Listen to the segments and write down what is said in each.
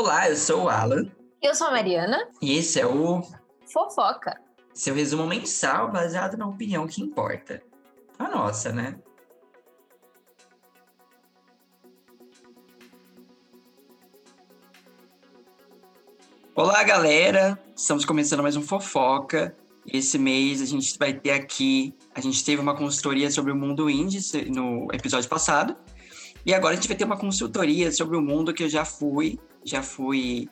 Olá, eu sou o Alan. Eu sou a Mariana. E esse é o Fofoca. Seu resumo mensal baseado na opinião que importa. A nossa, né? Olá, galera! Estamos começando mais um Fofoca. Esse mês a gente vai ter aqui. A gente teve uma consultoria sobre o mundo indie no episódio passado. E agora a gente vai ter uma consultoria sobre o mundo que eu já fui. Já fui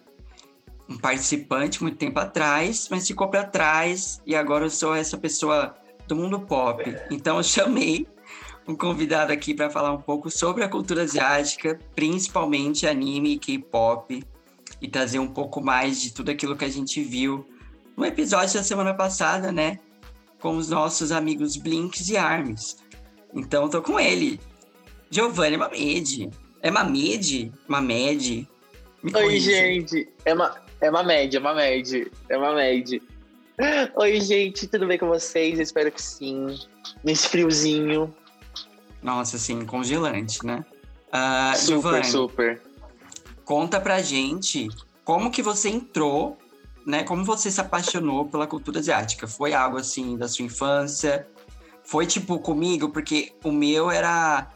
um participante muito tempo atrás, mas ficou para trás. E agora eu sou essa pessoa do mundo pop. Então eu chamei um convidado aqui para falar um pouco sobre a cultura asiática, principalmente anime e K-pop, e trazer um pouco mais de tudo aquilo que a gente viu no episódio da semana passada, né? Com os nossos amigos Blinks e Arms. Então, tô com ele, Giovanni Mamede. É Mamede? Mamede? Me Oi, gente. É uma, é Mamede, é Mamede. É Mamede. Oi, gente, tudo bem com vocês? espero que sim. Nesse friozinho. Nossa, assim, congelante, né? Uh, super, Giovanni, super. Conta pra gente como que você entrou né? Como você se apaixonou pela cultura asiática? Foi algo assim da sua infância? Foi tipo comigo? Porque o meu era,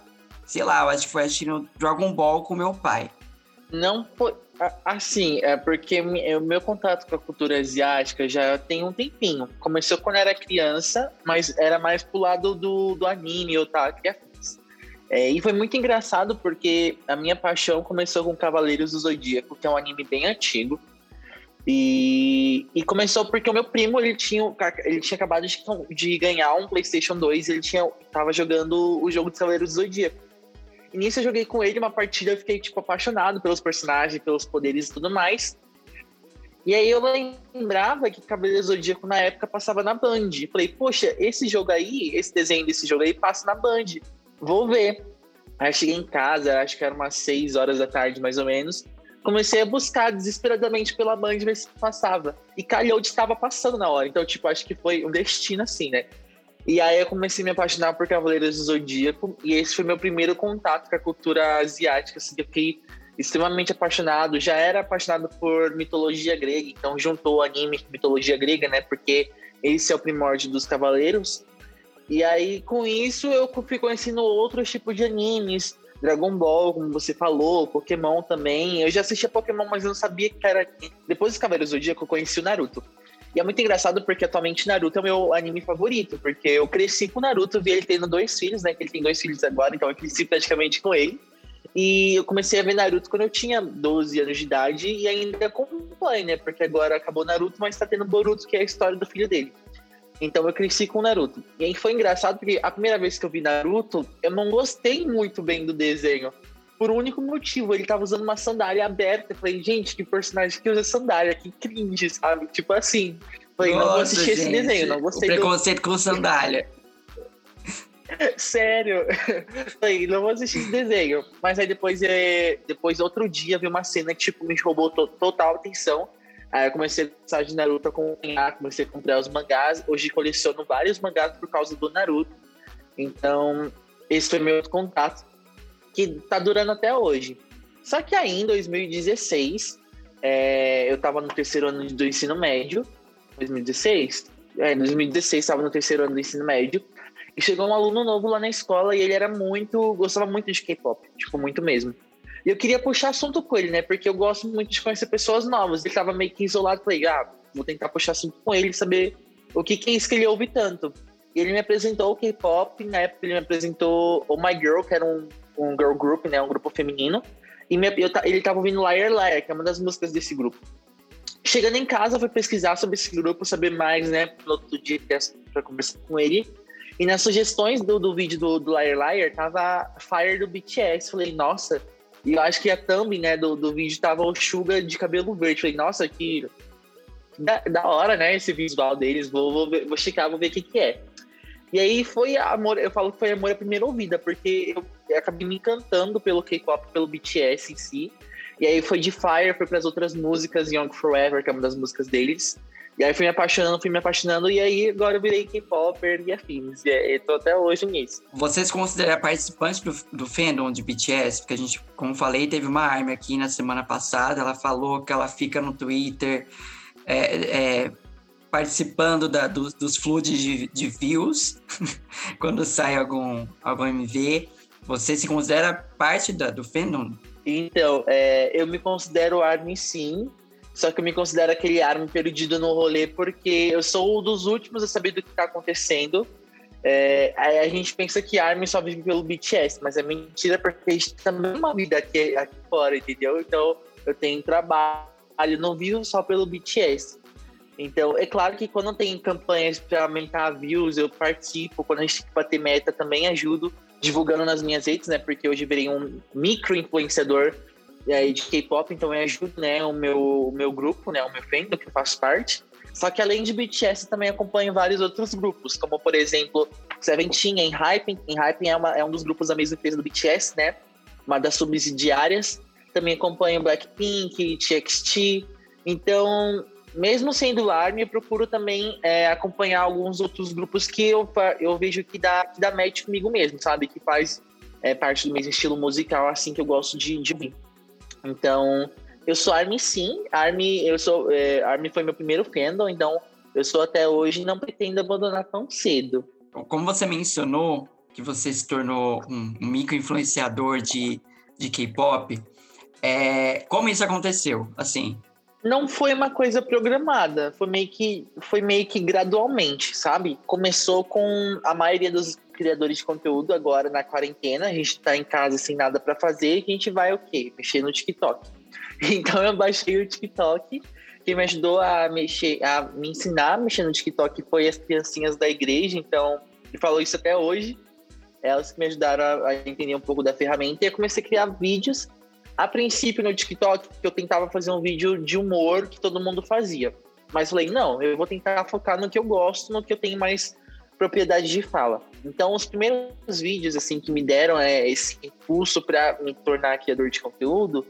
sei lá, eu acho que foi assistindo Dragon Ball com meu pai. Não foi. Assim, é porque o meu contato com a cultura asiática já tem um tempinho. Começou quando era criança, mas era mais pro lado do, do anime ou tal, que é, e foi muito engraçado porque a minha paixão começou com Cavaleiros do Zodíaco, que é um anime bem antigo. E, e, começou porque o meu primo, ele tinha, ele tinha acabado de, de ganhar um PlayStation 2 e ele tinha, tava jogando o jogo de Cavaleiros do Zodíaco. E nisso eu joguei com ele uma partida, eu fiquei, tipo, apaixonado pelos personagens, pelos poderes e tudo mais. E aí eu lembrava que Cavaleiros do Zodíaco na época passava na Band. Falei, poxa, esse jogo aí, esse desenho desse jogo aí passa na Band. Vou ver. Aí cheguei em casa, acho que era umas 6 horas da tarde, mais ou menos comecei a buscar desesperadamente pela Band ver se passava. E calhou de estava passando na hora. Então, tipo, acho que foi um destino assim, né? E aí eu comecei a me apaixonar por Cavaleiros do Zodíaco. E esse foi meu primeiro contato com a cultura asiática. Assim, eu fiquei extremamente apaixonado. Já era apaixonado por mitologia grega. Então, juntou anime com mitologia grega, né? Porque esse é o primórdio dos Cavaleiros. E aí, com isso, eu fui conhecendo outros tipos de animes Dragon Ball, como você falou, Pokémon também. Eu já assistia Pokémon, mas eu não sabia que era. Depois dos Cavaleiros do Zodíaco, eu conheci o Naruto. E é muito engraçado porque atualmente Naruto é o meu anime favorito, porque eu cresci com Naruto, vi ele tendo dois filhos, né? Que ele tem dois filhos agora, então eu cresci praticamente com ele. E eu comecei a ver Naruto quando eu tinha 12 anos de idade e ainda acompanho, né? Porque agora acabou Naruto, mas tá tendo Boruto, que é a história do filho dele. Então eu cresci com Naruto. E aí foi engraçado porque a primeira vez que eu vi Naruto, eu não gostei muito bem do desenho. Por um único motivo, ele tava usando uma sandália aberta. Eu falei, gente, que personagem que usa sandália, que cringe, sabe? Tipo assim. Falei, Nossa, não vou assistir gente, esse desenho, não gostei. O preconceito do... com sandália. Sério. Falei, não vou assistir esse desenho. Mas aí depois, é... depois outro dia, vi uma cena que tipo, me roubou total atenção Aí eu comecei a gostar de Naruto acompanhar, comecei a comprar os mangás. Hoje coleciono vários mangás por causa do Naruto. Então, esse foi meu outro contato, que tá durando até hoje. Só que aí, em 2016, é, eu tava no terceiro ano do ensino médio. 2016? É, em 2016 estava no terceiro ano do ensino médio. E chegou um aluno novo lá na escola e ele era muito. gostava muito de K-pop, tipo, muito mesmo. E eu queria puxar assunto com ele, né? Porque eu gosto muito de conhecer pessoas novas. Ele tava meio que isolado. Falei, ah, vou tentar puxar assunto com ele, saber o que, que é isso que ele ouve tanto. E ele me apresentou o K-pop. Na época, ele me apresentou o My Girl, que era um, um girl group, né? Um grupo feminino. E me, eu, ele tava ouvindo Liar Liar, que é uma das músicas desse grupo. Chegando em casa, eu fui pesquisar sobre esse grupo, saber mais, né? No outro dia, para conversar com ele. E nas sugestões do, do vídeo do, do Liar Liar, tava Fire do BTS. Falei, nossa, e eu acho que a thumb, né, do, do vídeo tava o Suga de cabelo verde. Falei, nossa, que da, da hora, né, esse visual deles. Vou, vou, vou checar, vou ver o que que é. E aí foi amor, eu falo que foi amor à primeira ouvida, porque eu, acabei me encantando pelo K-pop, pelo BTS em si. E aí foi de Fire, foi para as outras músicas, Young Forever, que é uma das músicas deles. E aí fui me apaixonando, fui me apaixonando, e aí agora eu virei K-Popper e afins. E eu tô até hoje nisso. Você se considera participante do, do fandom de BTS? Porque a gente, como falei, teve uma arma aqui na semana passada, ela falou que ela fica no Twitter é, é, participando da, dos, dos floods de, de views quando sai algum, algum MV. Você se considera parte da, do fandom? Então, é, eu me considero ARMY sim, só que eu me considero aquele ARMY perdido no rolê porque eu sou um dos últimos a saber do que está acontecendo. É, a gente pensa que ARMY só vive pelo BTS, mas é mentira porque a gente também tem uma vida aqui, aqui fora, entendeu? Então, eu tenho trabalho, não vivo só pelo BTS. Então, é claro que quando tem campanhas para aumentar views, eu participo. Quando a gente tem que bater meta, também ajudo divulgando nas minhas redes, né? Porque hoje virei um micro influenciador é, de K-pop, então eu ajudo, né, o meu, o meu grupo, né, o meu fandom que eu faço parte. Só que além de BTS, também acompanho vários outros grupos, como por exemplo, Seventeen, em Hype. Em Hype é, uma, é um dos grupos da mesma empresa do BTS, né? Uma das subsidiárias. Também acompanho Blackpink, TXT. Então, mesmo sendo ARMY, eu procuro também é, acompanhar alguns outros grupos que eu, eu vejo que dá, que dá match comigo mesmo, sabe? Que faz é, parte do mesmo estilo musical, assim, que eu gosto de, de. Então, eu sou ARMY sim. ARMY, eu sou, é, ARMY foi meu primeiro fandom, então eu sou até hoje e não pretendo abandonar tão cedo. Como você mencionou que você se tornou um, um micro-influenciador de, de K-pop, é, como isso aconteceu? Assim, não foi uma coisa programada, foi meio que foi meio que gradualmente, sabe? Começou com a maioria dos criadores de conteúdo agora na quarentena, a gente tá em casa sem nada para fazer, e a gente vai o quê? Mexer no TikTok. Então eu baixei o TikTok, quem me ajudou a mexer, a me ensinar a mexer no TikTok foi as criancinhas da igreja, então ele falou isso até hoje. Elas que me ajudaram a, a entender um pouco da ferramenta e eu comecei a criar vídeos a princípio no TikTok eu tentava fazer um vídeo de humor que todo mundo fazia. Mas falei, não, eu vou tentar focar no que eu gosto, no que eu tenho mais propriedade de fala. Então, os primeiros vídeos assim que me deram é, esse impulso para me tornar criador de conteúdo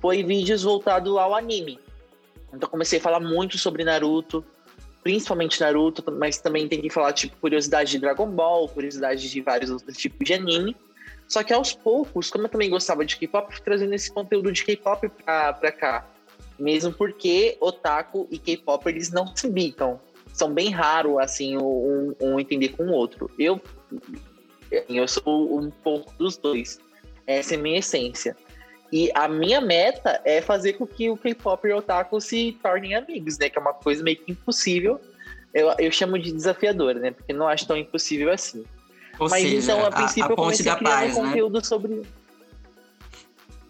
foi vídeos voltados ao anime. Então, comecei a falar muito sobre Naruto, principalmente Naruto, mas também tentei falar tipo curiosidade de Dragon Ball, curiosidade de vários outros tipos de anime. Só que aos poucos, como eu também gostava de K-pop, fui trazendo esse conteúdo de K-pop pra, pra cá. Mesmo porque otaku e K-pop, eles não se bicam. São bem raros, assim, um, um entender com o outro. Eu, eu sou um pouco dos dois. Essa é a minha essência. E a minha meta é fazer com que o K-pop e o otaku se tornem amigos, né? Que é uma coisa meio que impossível. Eu, eu chamo de desafiadora, né? Porque não acho tão impossível assim. Ou Mas seja, então, a princípio, a, a eu comecei a criar paz, um né? conteúdo né? sobre.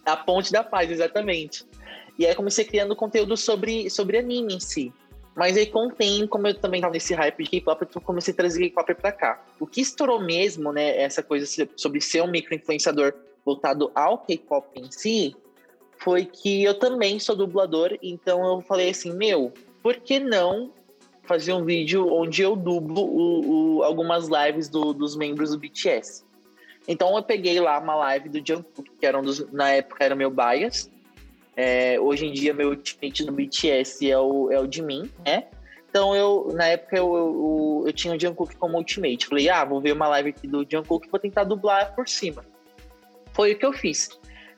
A ponte da paz, exatamente. E aí comecei criando conteúdo sobre, sobre anime em si. Mas aí com o tempo, como eu também tava nesse hype de K-pop, eu comecei a trazer K-pop pra cá. O que estourou mesmo, né, essa coisa sobre ser um micro-influenciador voltado ao K-pop em si, foi que eu também sou dublador, então eu falei assim, meu, por que não fazer um vídeo onde eu dublo o, o, algumas lives do, dos membros do BTS. Então eu peguei lá uma live do Jungkook, que era um dos, na época era meu bias. É, hoje em dia meu ultimate do BTS é o, é o de mim, né? Então eu, na época eu, eu, eu tinha o Jungkook como ultimate. Falei, ah, vou ver uma live aqui do Jungkook vou tentar dublar por cima. Foi o que eu fiz.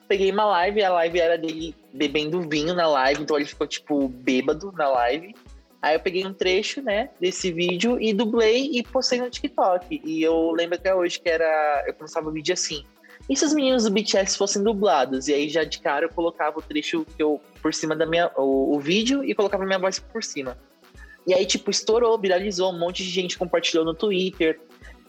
Peguei uma live, a live era dele bebendo vinho na live, então ele ficou tipo bêbado na live. Aí eu peguei um trecho, né, desse vídeo e dublei e postei no TikTok. E eu lembro até hoje que era. Eu começava o vídeo assim. E se os meninos do BTS fossem dublados? E aí já de cara eu colocava o trecho que eu por cima da minha. o, o vídeo e colocava a minha voz por cima. E aí, tipo, estourou, viralizou, um monte de gente compartilhou no Twitter,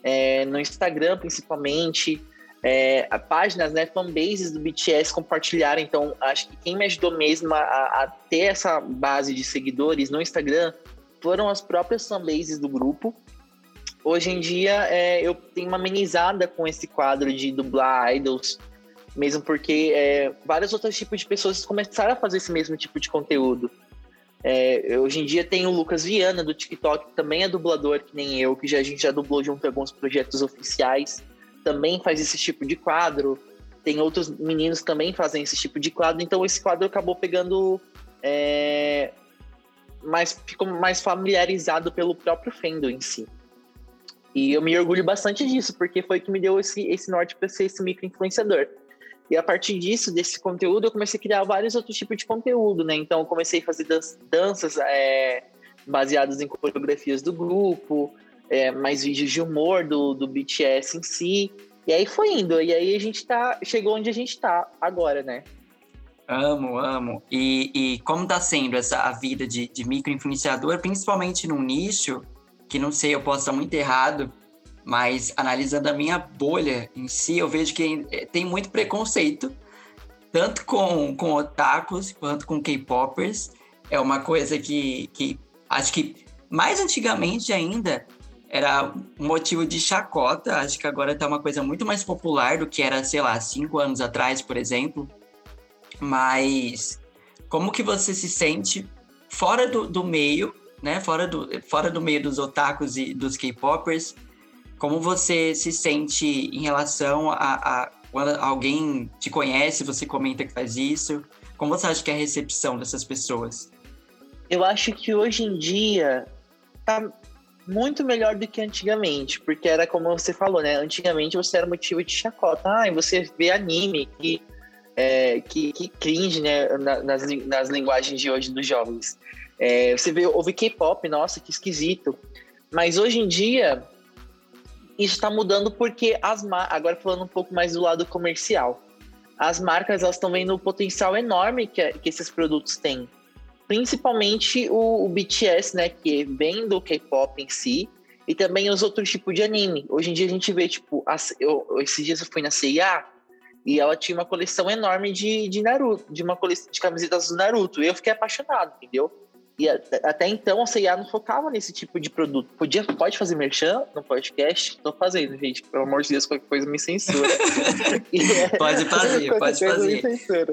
é, no Instagram principalmente é, páginas, né, fanbases do BTS compartilharam. Então, acho que quem me ajudou mesmo a, a, ter essa base de seguidores no Instagram foram as próprias fanbases do grupo. Hoje em dia, é, eu tenho uma amenizada com esse quadro de dublar idols, mesmo porque é, vários outros tipos de pessoas começaram a fazer esse mesmo tipo de conteúdo. É, hoje em dia tem o Lucas Viana do TikTok, que também é dublador, que nem eu, que já, a gente já dublou junto a alguns projetos oficiais também faz esse tipo de quadro. Tem outros meninos que também fazem esse tipo de quadro. Então esse quadro acabou pegando é, mais ficou mais familiarizado pelo próprio fandom em si. E eu me orgulho bastante disso, porque foi que me deu esse, esse norte para ser esse micro-influenciador. E a partir disso, desse conteúdo, eu comecei a criar vários outros tipos de conteúdo, né? Então, eu comecei a fazer danças é, baseadas em coreografias do grupo, é, mais vídeos de humor do, do BTS em si. E aí foi indo. E aí a gente tá, chegou onde a gente tá agora, né? Amo, amo. E, e como tá sendo essa a vida de, de micro-influenciador, principalmente num nicho, que não sei, eu posso estar muito errado, mas analisando a minha bolha em si, eu vejo que eh, tem muito preconceito, tanto com, com otakus quanto com K-popers. É uma coisa que, que acho que mais antigamente ainda era motivo de chacota. Acho que agora tá uma coisa muito mais popular do que era, sei lá, cinco anos atrás, por exemplo. Mas como que você se sente fora do, do meio, né? Fora do, fora do meio dos otakus e dos K-popers, como você se sente em relação a, a, quando alguém te conhece, você comenta que faz isso? Como você acha que é a recepção dessas pessoas? Eu acho que hoje em dia tá muito melhor do que antigamente, porque era como você falou, né? Antigamente você era motivo de chacota. Ah, você vê anime que é, que, que cringe, né? nas, nas linguagens de hoje dos jovens. É, você vê, ouve K-pop, nossa, que esquisito. Mas hoje em dia, isso está mudando porque as agora falando um pouco mais do lado comercial, as marcas elas estão vendo o potencial enorme que, que esses produtos têm. Principalmente o, o BTS, né, que vem do K-pop em si, e também os outros tipos de anime. Hoje em dia a gente vê, tipo, as, eu, esses dias eu fui na CIA e ela tinha uma coleção enorme de, de Naruto, de uma coleção de camisetas do Naruto. E eu fiquei apaixonado, entendeu? E até então a CIA não focava nesse tipo de produto. Podia, pode fazer merchan no podcast? Tô fazendo, gente. Pelo amor de Deus, qualquer coisa me censura. pode fazer, pode fazer.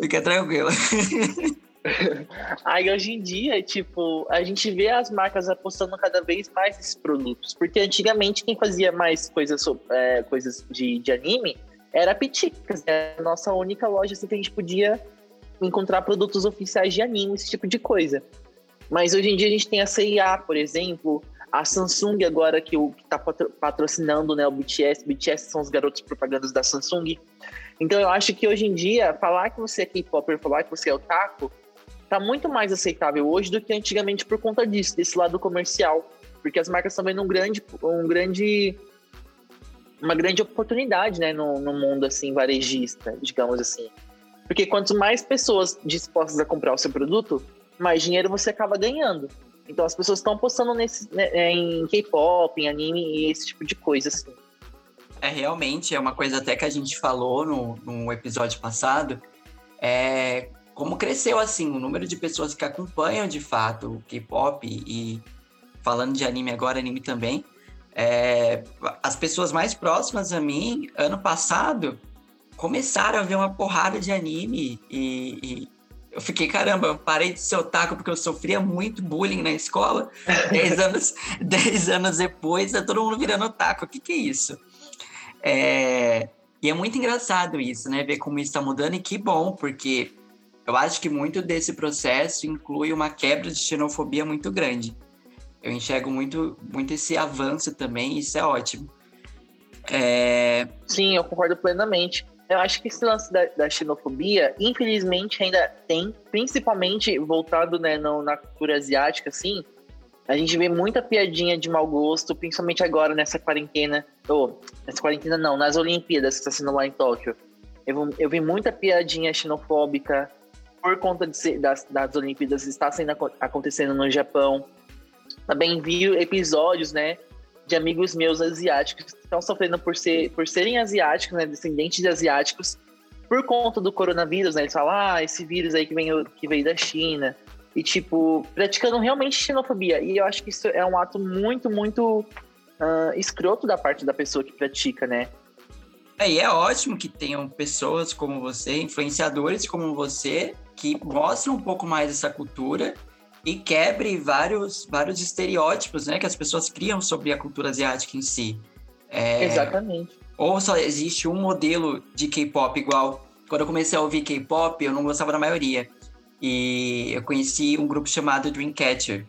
Fica tranquilo. Aí hoje em dia, tipo, a gente vê as marcas apostando cada vez mais nesses produtos. Porque antigamente quem fazia mais coisas, é, coisas de, de anime era a Piticas, era a nossa única loja assim, que a gente podia encontrar produtos oficiais de anime, esse tipo de coisa. Mas hoje em dia a gente tem a CIA, por exemplo, a Samsung agora que está patrocinando né, o BTS. BTS são os garotos propagandas da Samsung. Então eu acho que hoje em dia, falar que você é K-Popper, falar que você é otaku, tá muito mais aceitável hoje do que antigamente por conta disso, desse lado comercial. Porque as marcas vendo um grande, um grande, uma grande oportunidade né, no, no mundo assim varejista, digamos assim. Porque quanto mais pessoas dispostas a comprar o seu produto, mais dinheiro você acaba ganhando. Então as pessoas estão apostando nesse, né, em K-pop, em anime e esse tipo de coisa, assim. É, realmente, é uma coisa até que a gente falou no, no episódio passado, é como cresceu, assim, o número de pessoas que acompanham, de fato, o K-pop e falando de anime agora, anime também, é, as pessoas mais próximas a mim, ano passado, começaram a ver uma porrada de anime e, e eu fiquei, caramba, eu parei de ser otaku porque eu sofria muito bullying na escola. dez, anos, dez anos depois, tá todo mundo virando otaku. O que, que é isso? É... E é muito engraçado isso, né? Ver como isso está mudando e que bom, porque eu acho que muito desse processo inclui uma quebra de xenofobia muito grande. Eu enxergo muito, muito esse avanço também, isso é ótimo. É... Sim, eu concordo plenamente. Eu acho que esse lance da, da xenofobia, infelizmente, ainda tem, principalmente voltado né, no, na cultura asiática, assim. A gente vê muita piadinha de mau gosto, principalmente agora nessa quarentena. Ou, oh, nessa quarentena não, nas Olimpíadas que está sendo lá em Tóquio. Eu, eu vi muita piadinha xenofóbica por conta de ser, das, das Olimpíadas estar sendo, acontecendo no Japão. Também vi episódios, né, de amigos meus asiáticos que estão sofrendo por, ser, por serem asiáticos, né, descendentes de asiáticos, por conta do coronavírus, né? Eles falam, ah, esse vírus aí que, vem, que veio da China. E, tipo, praticando realmente xenofobia. E eu acho que isso é um ato muito, muito uh, escroto da parte da pessoa que pratica, né? É, e é ótimo que tenham pessoas como você, influenciadores como você, que mostram um pouco mais essa cultura e quebre vários, vários estereótipos né, que as pessoas criam sobre a cultura asiática em si. É, Exatamente. Ou só existe um modelo de K-pop igual. Quando eu comecei a ouvir K-pop, eu não gostava da maioria. E eu conheci um grupo chamado Dreamcatcher.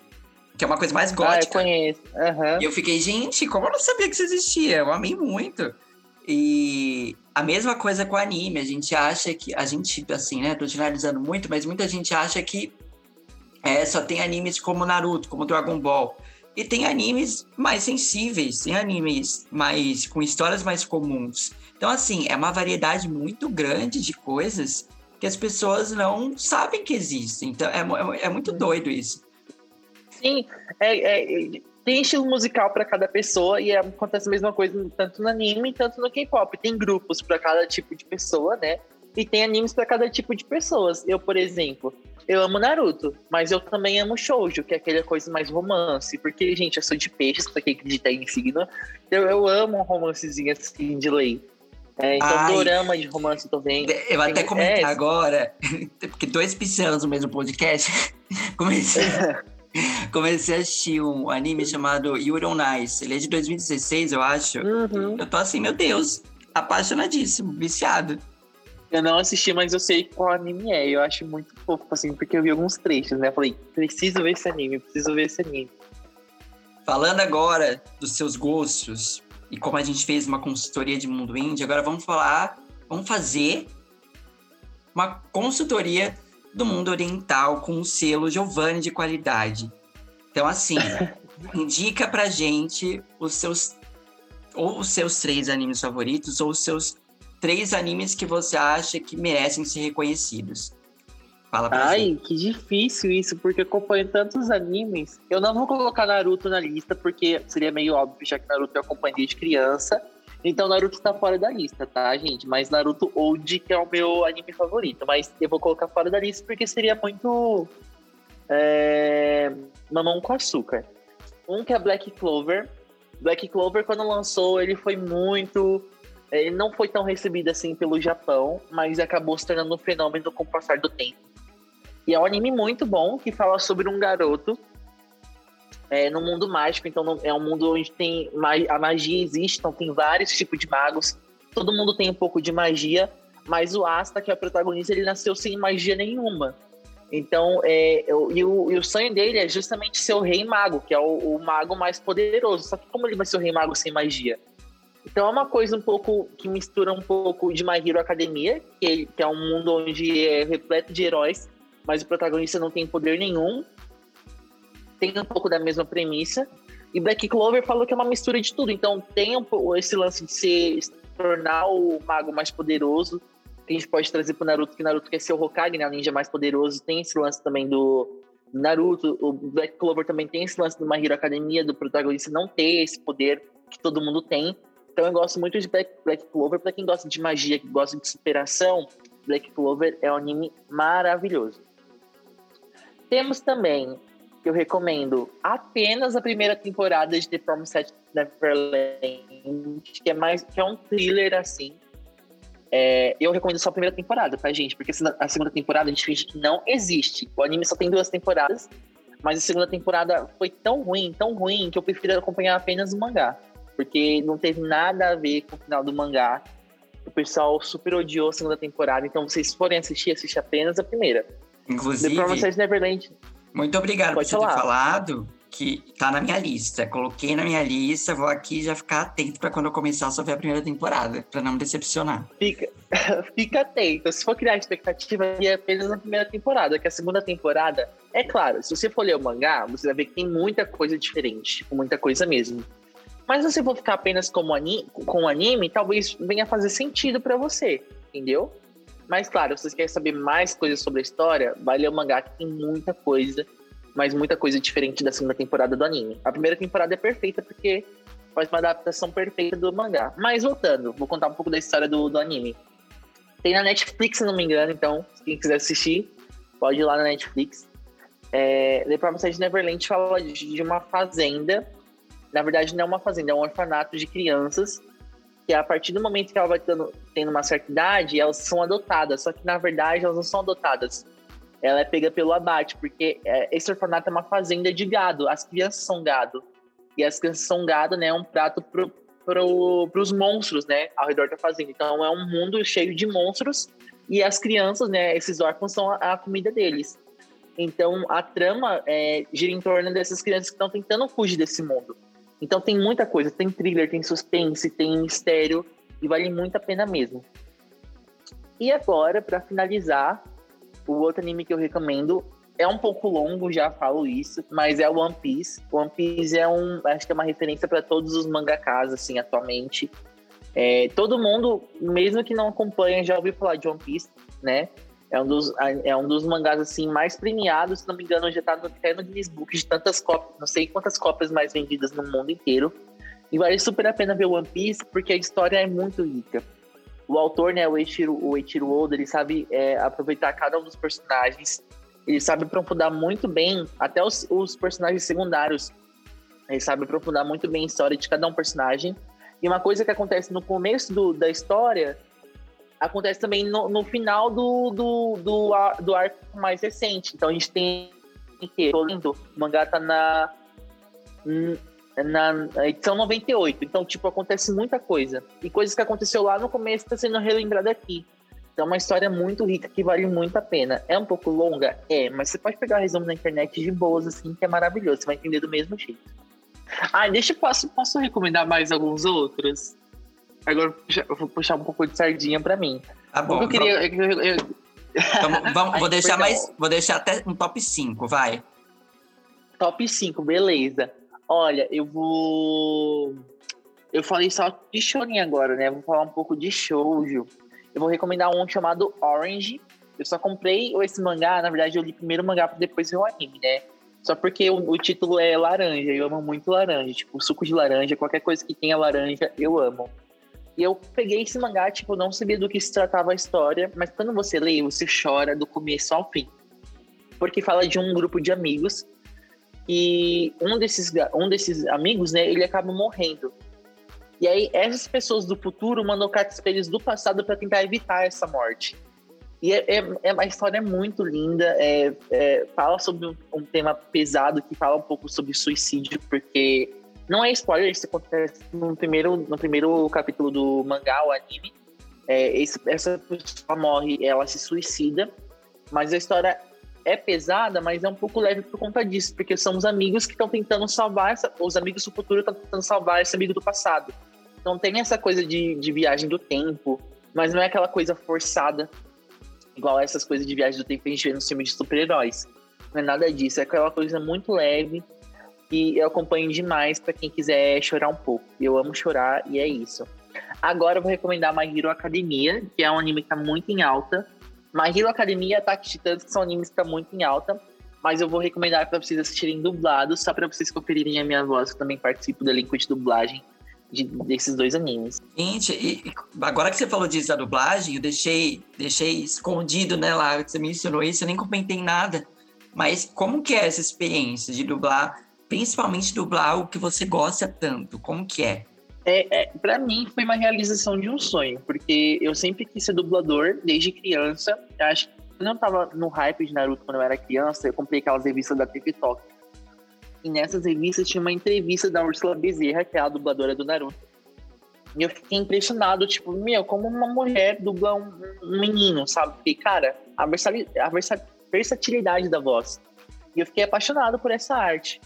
que é uma coisa mais Ah, eu gótica. conheço. Aham. E eu fiquei, gente, como eu não sabia que isso existia? Eu amei muito. E a mesma coisa com anime. A gente acha que. A gente, assim, né? Tô generalizando muito, mas muita gente acha que é, só tem animes como Naruto, como Dragon Ball. E tem animes mais sensíveis, tem animes mais com histórias mais comuns. Então, assim, é uma variedade muito grande de coisas que as pessoas não sabem que existem. Então, é, é é muito doido isso. Sim, é, é- é- tem estilo musical para cada pessoa e é- acontece a mesma coisa tanto no anime tanto no K-pop. Tem grupos para cada tipo de pessoa, né? E tem animes para cada tipo de pessoas. Eu, por exemplo, eu amo Naruto, mas eu também amo shoujo, que é aquela coisa mais romance. Porque, gente, eu sou de peixes, pra quem acredita em signo. Eu, eu amo um romancezinho assim de lei. É, então, Ai. dorama de romance também. Eu até Tem- comentar é. agora, porque dois piscianos no mesmo podcast, comecei, comecei a assistir um anime chamado Yuri on Ice. Ele é de 2016, eu acho. Uhum. Eu tô assim, meu Deus, apaixonadíssimo, viciado. Eu não assisti, mas eu sei qual anime é. Eu acho muito fofo, assim, porque eu vi alguns trechos, né? Eu falei, preciso ver esse anime, preciso ver esse anime. Falando agora dos seus gostos e como a gente fez uma consultoria de mundo indie, agora vamos falar, vamos fazer uma consultoria do mundo oriental com o selo Giovanni de qualidade. Então, assim, indica pra gente os seus ou os seus três animes favoritos ou os seus três animes que você acha que merecem ser reconhecidos. Fala pra Ai, gente. que difícil isso, porque acompanho tantos animes. Eu não vou colocar Naruto na lista, porque seria meio óbvio, já que Naruto eu acompanho desde criança. Então Naruto tá fora da lista, tá, gente? Mas Naruto Old, que é o meu anime favorito. Mas eu vou colocar fora da lista porque seria muito. É... Mamão com açúcar. Um que é Black Clover. Black Clover, quando lançou, ele foi muito. Ele não foi tão recebido assim pelo Japão, mas acabou se tornando um fenômeno com o passar do tempo. E é um anime muito bom que fala sobre um garoto é, no mundo mágico. Então é um mundo onde tem a magia existe, então tem vários tipos de magos. Todo mundo tem um pouco de magia, mas o Asta, que é o protagonista, ele nasceu sem magia nenhuma. Então, é, eu- e, o, e o sonho dele é justamente ser o rei mago, que é o, o mago mais poderoso. Só que como ele vai ser o rei mago sem magia? Então é uma coisa um pouco que mistura um pouco de My Hero Academia, que, que é um mundo onde é repleto de heróis, mas o protagonista não tem poder nenhum. Tem um pouco da mesma premissa. E Black Clover falou que é uma mistura de tudo. Então tem um, esse lance de se tornar o mago mais poderoso, que a gente pode trazer pro Naruto, que Naruto quer ser o Hokage, né? O ninja mais poderoso. Tem esse lance também do Naruto. O Black Clover também tem esse lance do My Hero Academia, do protagonista não ter esse poder que todo mundo tem. Então eu gosto muito de Black, Black Clover. Pra quem gosta de magia, que gosta de superação, Black Clover é um anime maravilhoso. Temos também, eu recomendo, apenas a primeira temporada de The Promised Neverland, que é mais que é um thriller assim. É, eu recomendo só a primeira temporada, tá, gente? Porque a segunda temporada a gente finge que não existe. O anime só tem duas temporadas, mas a segunda temporada foi tão ruim, tão ruim, que eu prefiro acompanhar apenas o mangá. Porque não teve nada a ver com o final do mangá. O pessoal super odiou a segunda temporada, então vocês forem assistir, assiste apenas a primeira. The Inclusive, Promised Neverland. Muito obrigado Pode por você ter falar. falado que tá na minha lista. Coloquei na minha lista, vou aqui já ficar atento para quando eu começar só ver a primeira temporada, para não me decepcionar. Fica, fica atento. Se for criar expectativa, é apenas na primeira temporada, que a segunda temporada, é claro, se você for ler o mangá, você vai ver que tem muita coisa diferente, tipo, muita coisa mesmo. Mas se você for ficar apenas como ani com o anime, talvez venha fazer sentido pra você, entendeu? Mas claro, se você quer saber mais coisas sobre a história, vai ler o mangá que tem muita coisa, mas muita coisa diferente da segunda temporada do anime. A primeira temporada é perfeita porque faz uma adaptação perfeita do mangá. Mas voltando, vou contar um pouco da história do, do anime. Tem na Netflix, se não me engano, então, quem quiser assistir, pode ir lá na Netflix. É, The Promised Neverland fala de, de uma fazenda. Na verdade, não é uma fazenda, é um orfanato de crianças. Que a partir do momento que ela vai tendo, tendo uma certa idade, elas são adotadas. Só que, na verdade, elas não são adotadas. Ela é pega pelo abate, porque é, esse orfanato é uma fazenda de gado. As crianças são gado. E as crianças são gado, né? É um prato pro, pro, pros monstros, né? Ao redor da fazenda. Então, é um mundo cheio de monstros. E as crianças, né? Esses órfãos são a, a comida deles. Então a trama é, gira em torno dessas crianças que estão tentando fugir desse mundo. Então tem muita coisa, tem thriller, tem suspense, tem mistério e vale muito a pena mesmo. E agora, para finalizar, o outro anime que eu recomendo é um pouco longo, já falo isso, mas é One Piece. One Piece é um, acho que é uma referência para todos os mangakas assim atualmente. É, todo mundo, mesmo que não acompanha, já ouviu falar de One Piece, né? É um dos, é um dos mangás assim mais premiados, se não me engano, já tá no, até no Guinness Book de tantas cópias, não sei quantas cópias mais vendidas no mundo inteiro. E vale super a pena ver One Piece porque a história é muito rica. O autor, né, o Eiichiro, o Eiichiro Oda, ele sabe é, aproveitar cada um dos personagens. Ele sabe aprofundar muito bem até os, os personagens secundários. Ele sabe aprofundar muito bem a história de cada um personagem. E uma coisa que acontece no começo do, da história acontece também no, no final do, do, do, do arco mais recente. Então a gente tem que, lendo, o mangá tá na, na edição 98. Então, tipo, acontece muita coisa. E coisas que aconteceu lá no começo tá sendo relembrada aqui. Então, é uma história muito rica que vale muito a pena. É um pouco longa? É, mas você pode pegar o resumo na internet de boas, assim, que é maravilhoso. Você vai entender do mesmo jeito. Ah, deixa eu posso, posso recomendar mais alguns outros? Agora eu vou puxar um pouco de sardinha para mim. Tá bom. Eu queria. Eu, eu... Então, vamos, vou deixar mais. Vou deixar até um top 5, vai. Top 5, beleza. Olha, eu vou. Eu falei só de shonen agora, né? Vou falar um pouco de shoujo. Eu vou recomendar um chamado Orange. Eu só comprei esse mangá, na verdade eu li primeiro o mangá para depois ver o anime, né? Só porque o, o, título é laranja, eu amo muito laranja. Tipo, suco de laranja, qualquer coisa que tenha laranja, eu amo. E eu peguei esse mangá, tipo, não sabia do que se tratava a história, mas quando você lê, você chora do começo ao fim. Porque fala de um grupo de amigos e um desses, um desses amigos, né, ele acaba morrendo. E aí, essas pessoas do futuro mandam cartas para eles do passado para tentar evitar essa morte. E é, é, é, a história é muito linda, é, é, fala sobre um, um, tema pesado que fala um pouco sobre suicídio, porque não é spoiler, isso acontece no primeiro, no primeiro capítulo do mangá, o anime. É, esse, essa pessoa morre, ela se suicida, mas a história é pesada, mas é um pouco leve por conta disso, porque são os amigos que estão tentando salvar, essa, os amigos do futuro estão tentando salvar esse amigo do passado. Então tem essa coisa de, de viagem do tempo, mas não é aquela coisa forçada, igual essas coisas de viagem do tempo que a gente vê no filme de super-heróis. Não é nada disso, é aquela coisa muito leve, que eu acompanho demais para quem quiser chorar um pouco. Eu amo chorar e é isso. Agora eu vou recomendar My Hero Academia, que é um anime que tá muito em alta. My Hero Academia e Ataque Titãs, que são animes que tá muito em alta. Mas eu vou recomendar para vocês assistirem dublados, só para vocês conferirem a minha voz, que eu também participo do elenco de dublagem de, desses dois animes. Gente, e, agora que você falou disso da dublagem, eu deixei, deixei escondido, né, lá, você mencionou isso, eu nem comentei nada. Mas como que é essa experiência de dublar principalmente dublar algo que você gosta tanto? Como que é? É, é para mim foi uma realização de um sonho, porque eu sempre quis ser dublador desde criança. Eu acho que quando eu tava no hype de Naruto quando eu era criança, eu comprei aquelas revistas da TikTok. E nessas revistas tinha uma entrevista da Ursula Bezerra, que é a dubladora do Naruto. E eu fiquei impressionado, tipo, meu, como uma mulher dubla um, um menino, sabe? Porque, cara, a versatilidade da voz. E eu fiquei apaixonado por essa arte.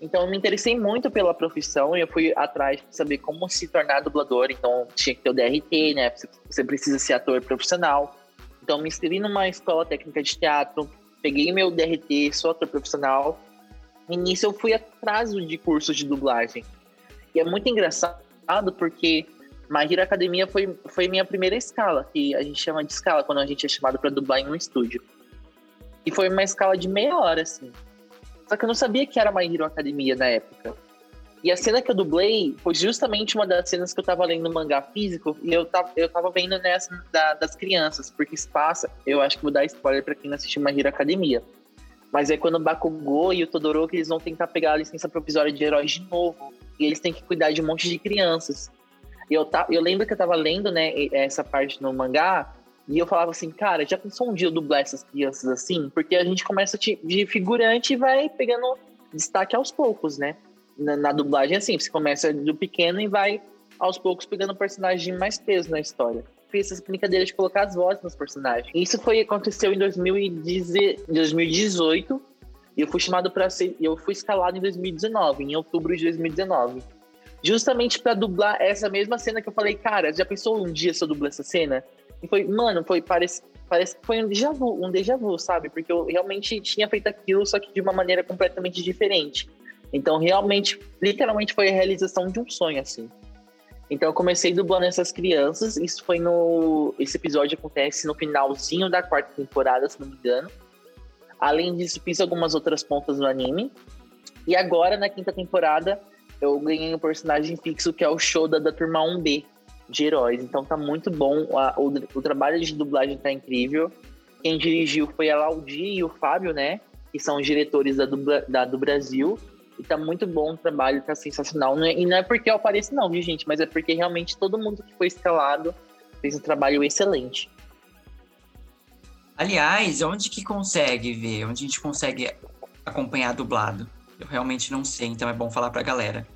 Então, eu me interessei muito pela profissão e eu fui atrás de saber como se tornar dublador. Então, tinha que ter o DRT, né? Você precisa ser ator profissional. Então, me inscrevi numa escola técnica de teatro, peguei meu DRT, sou ator profissional. E nisso eu fui atrás de cursos de dublagem. E é muito engraçado porque Hero Academia foi, foi minha primeira escala, que a gente chama de escala quando a gente é chamado para dublar em um estúdio. E foi uma escala de meia hora, assim. Só que eu não sabia que era My Hero Academia na época. E a cena que eu dublei foi justamente uma das cenas que eu tava lendo no mangá físico e eu tava, eu tava vendo nessa da, das crianças, porque se passa, eu acho que vou dar spoiler pra quem não assistiu My Hero Academia. Mas é quando o Bakugou e o Todoroki eles vão tentar pegar a licença provisória de heróis de novo. E eles têm que cuidar de um monte de crianças. E eu, tá, eu lembro que eu tava lendo, né, essa parte no mangá, e eu falava assim, cara, já pensou um dia eu dublar essas crianças assim? Porque a gente começa de figurante e vai pegando destaque aos poucos, né? Na, na dublagem, assim, você começa do pequeno e vai aos poucos pegando personagem mais peso na história. fez essa brincadeira de colocar as vozes nos personagens. Isso foi aconteceu em 2018 e eu fui chamado para ser, eu fui escalado em 2019, em outubro de 2019. Justamente para dublar essa mesma cena que eu falei, cara, já pensou um dia se eu dublar essa cena? E foi, mano, foi parece parece que foi um déjà vu, um déjà vu, sabe? Porque eu realmente tinha feito aquilo, só que de uma maneira completamente diferente. Então, realmente, literalmente foi a realização de um sonho, assim. Então, eu comecei dublando essas crianças. Isso foi no. Esse episódio acontece no finalzinho da quarta temporada, se não me engano. Além disso, fiz algumas outras pontas no anime. E agora, na quinta temporada, eu ganhei um personagem fixo que é o Shoda da turma 1B de heróis. Então tá muito bom. o, o, trabalho de dublagem tá incrível. Quem dirigiu foi a Laudi e o Fábio, né? Que são os diretores da, dubla, da do Brasil. E tá muito bom o trabalho, tá sensacional. É, e não é porque eu apareço, não, viu, gente? Mas é porque realmente todo mundo que foi escalado fez um trabalho excelente. Aliás, onde que consegue ver? Onde a gente consegue acompanhar dublado? Eu realmente não sei, então é bom falar pra galera.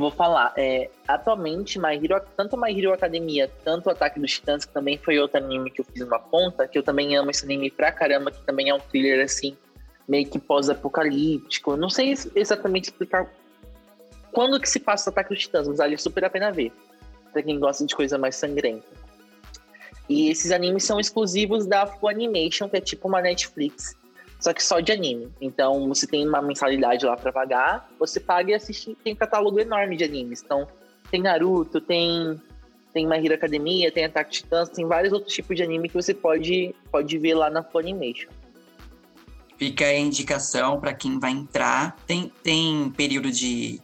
Vou falar, é, atualmente, My Hero, tanto My Hero Academia, tanto Ataque dos Titãs, que também foi outro anime que eu fiz uma ponta, que eu também amo esse anime pra caramba, que também é um thriller, assim, meio que pós-apocalíptico. Não sei exatamente explicar quando que se passa o Ataque dos Titãs, mas vale super a pena ver. Pra quem gosta de coisa mais sangrenta. E esses animes são exclusivos da Funimation, que é tipo uma Netflix, só que só de anime. Então, você tem uma mensalidade lá para pagar, você paga e assiste, tem um catálogo enorme de animes. Então, tem Naruto, tem tem My Hero Academia, tem Attack Titans, tem vários outros tipos de anime que você pode, pode ver lá na Funimation. Fica a indicação para quem vai entrar. Tem, tem período de,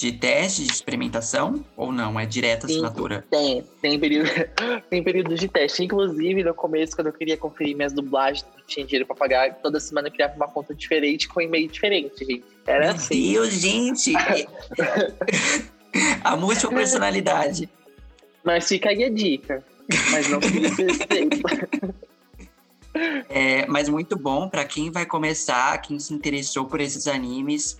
de teste, de experimentação? Ou não? É direta assinatura? Tem, tem período, tem período de teste. Inclusive, no começo, quando eu queria conferir minhas dublagens, não tinha dinheiro para pagar, toda semana eu criava uma conta diferente com um e-mail diferente, gente. Era Meu assim. Deus, gente! a múltipla personalidade. Mas fica aí a dica. Mas não precisa É, mas muito bom para quem vai começar, quem se interessou por esses animes.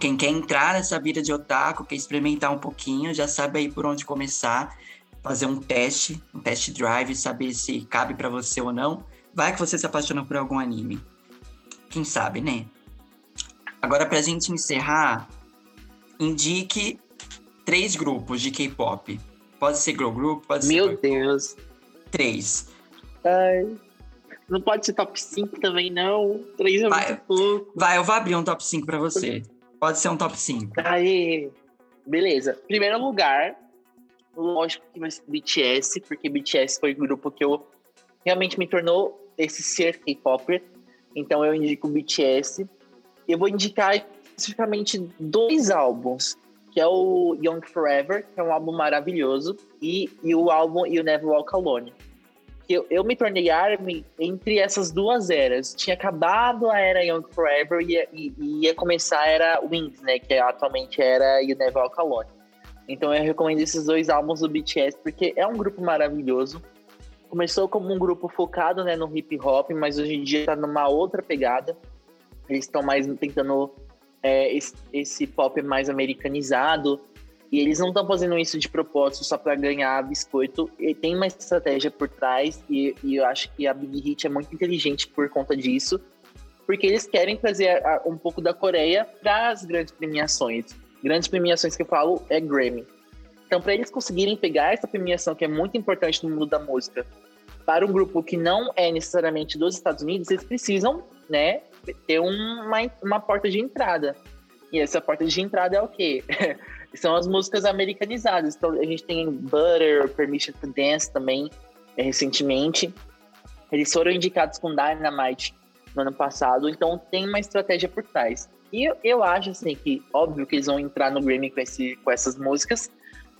Quem quer entrar nessa vida de otaku, quer experimentar um pouquinho, já sabe aí por onde começar, fazer um teste, um test drive, saber se cabe para você ou não. Vai que você se apaixona por algum anime. Quem sabe, né? Agora, pra gente encerrar, indique três grupos de K-pop. Pode ser girl group, pode Meu ser. Meu Deus. Três. Ai. Não pode ser top 5 também, não. 3 é vai, muito pouco. Vai, eu vou abrir um top 5 pra você. Pode ser um top 5. Aí, beleza. Primeiro lugar, lógico que vai ser BTS, porque BTS foi o grupo que eu realmente me tornou esse ser K-Popper. Então eu indico BTS. Eu vou indicar especificamente dois álbuns, que é o Young Forever, que é um álbum maravilhoso, e, e o álbum You Never Walk Alone que eu, eu me tornei ARMY entre essas duas eras. Tinha acabado a era Young Forever e ia, e, ia começar a era Wings, né? Que atualmente era You Never Walk Alone. Então eu recomendo esses dois álbuns do BTS porque é um grupo maravilhoso. Começou como um grupo focado né, no hip hop, mas hoje em dia está numa outra pegada. Eles estão mais tentando é, esse, esse pop mais americanizado, e eles não estão fazendo isso de propósito só para ganhar biscoito. E tem uma estratégia por trás. E, e, eu acho que a Big Hit é muito inteligente por conta disso. Porque eles querem trazer a, um pouco da Coreia para as grandes premiações. Grandes premiações que eu falo é Grammy. Então, para eles conseguirem pegar essa premiação, que é muito importante no mundo da música, para um grupo que não é necessariamente dos Estados Unidos, eles precisam né, ter uma, uma porta de entrada. E essa porta de entrada é o quê? são as músicas americanizadas. Então a gente tem Butter, Permission to Dance também, é, recentemente. Eles foram indicados com Dynamite no ano passado, então tem uma estratégia por trás. E eu, eu acho assim que, óbvio que eles vão entrar no Grammy com, esse, com essas músicas,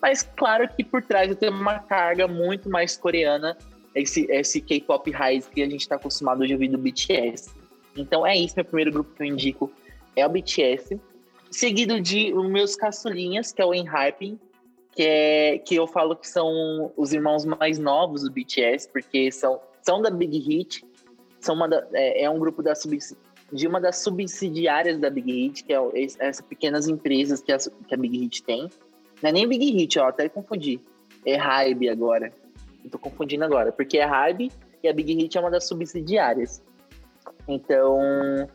mas claro que por trás tem uma carga muito mais coreana, esse, esse K-pop raiz que a gente está acostumado de ouvir do BTS. Então é isso, meu primeiro grupo que eu indico é o BTS. Seguido de os meus caçulinhas, que é o Enhyping, que é que eu falo que são os irmãos mais novos do BTS, porque são, são da Big Hit, são uma da, é, é, um grupo da sub, de uma das subsidiárias da Big Hit, que é essas pequenas empresas que a, que a Big Hit tem. Não é nem Big Hit, ó, até confundi. é Hybe agora. Eu tô confundindo agora, porque é Hybe e a Big Hit é uma das subsidiárias. Então,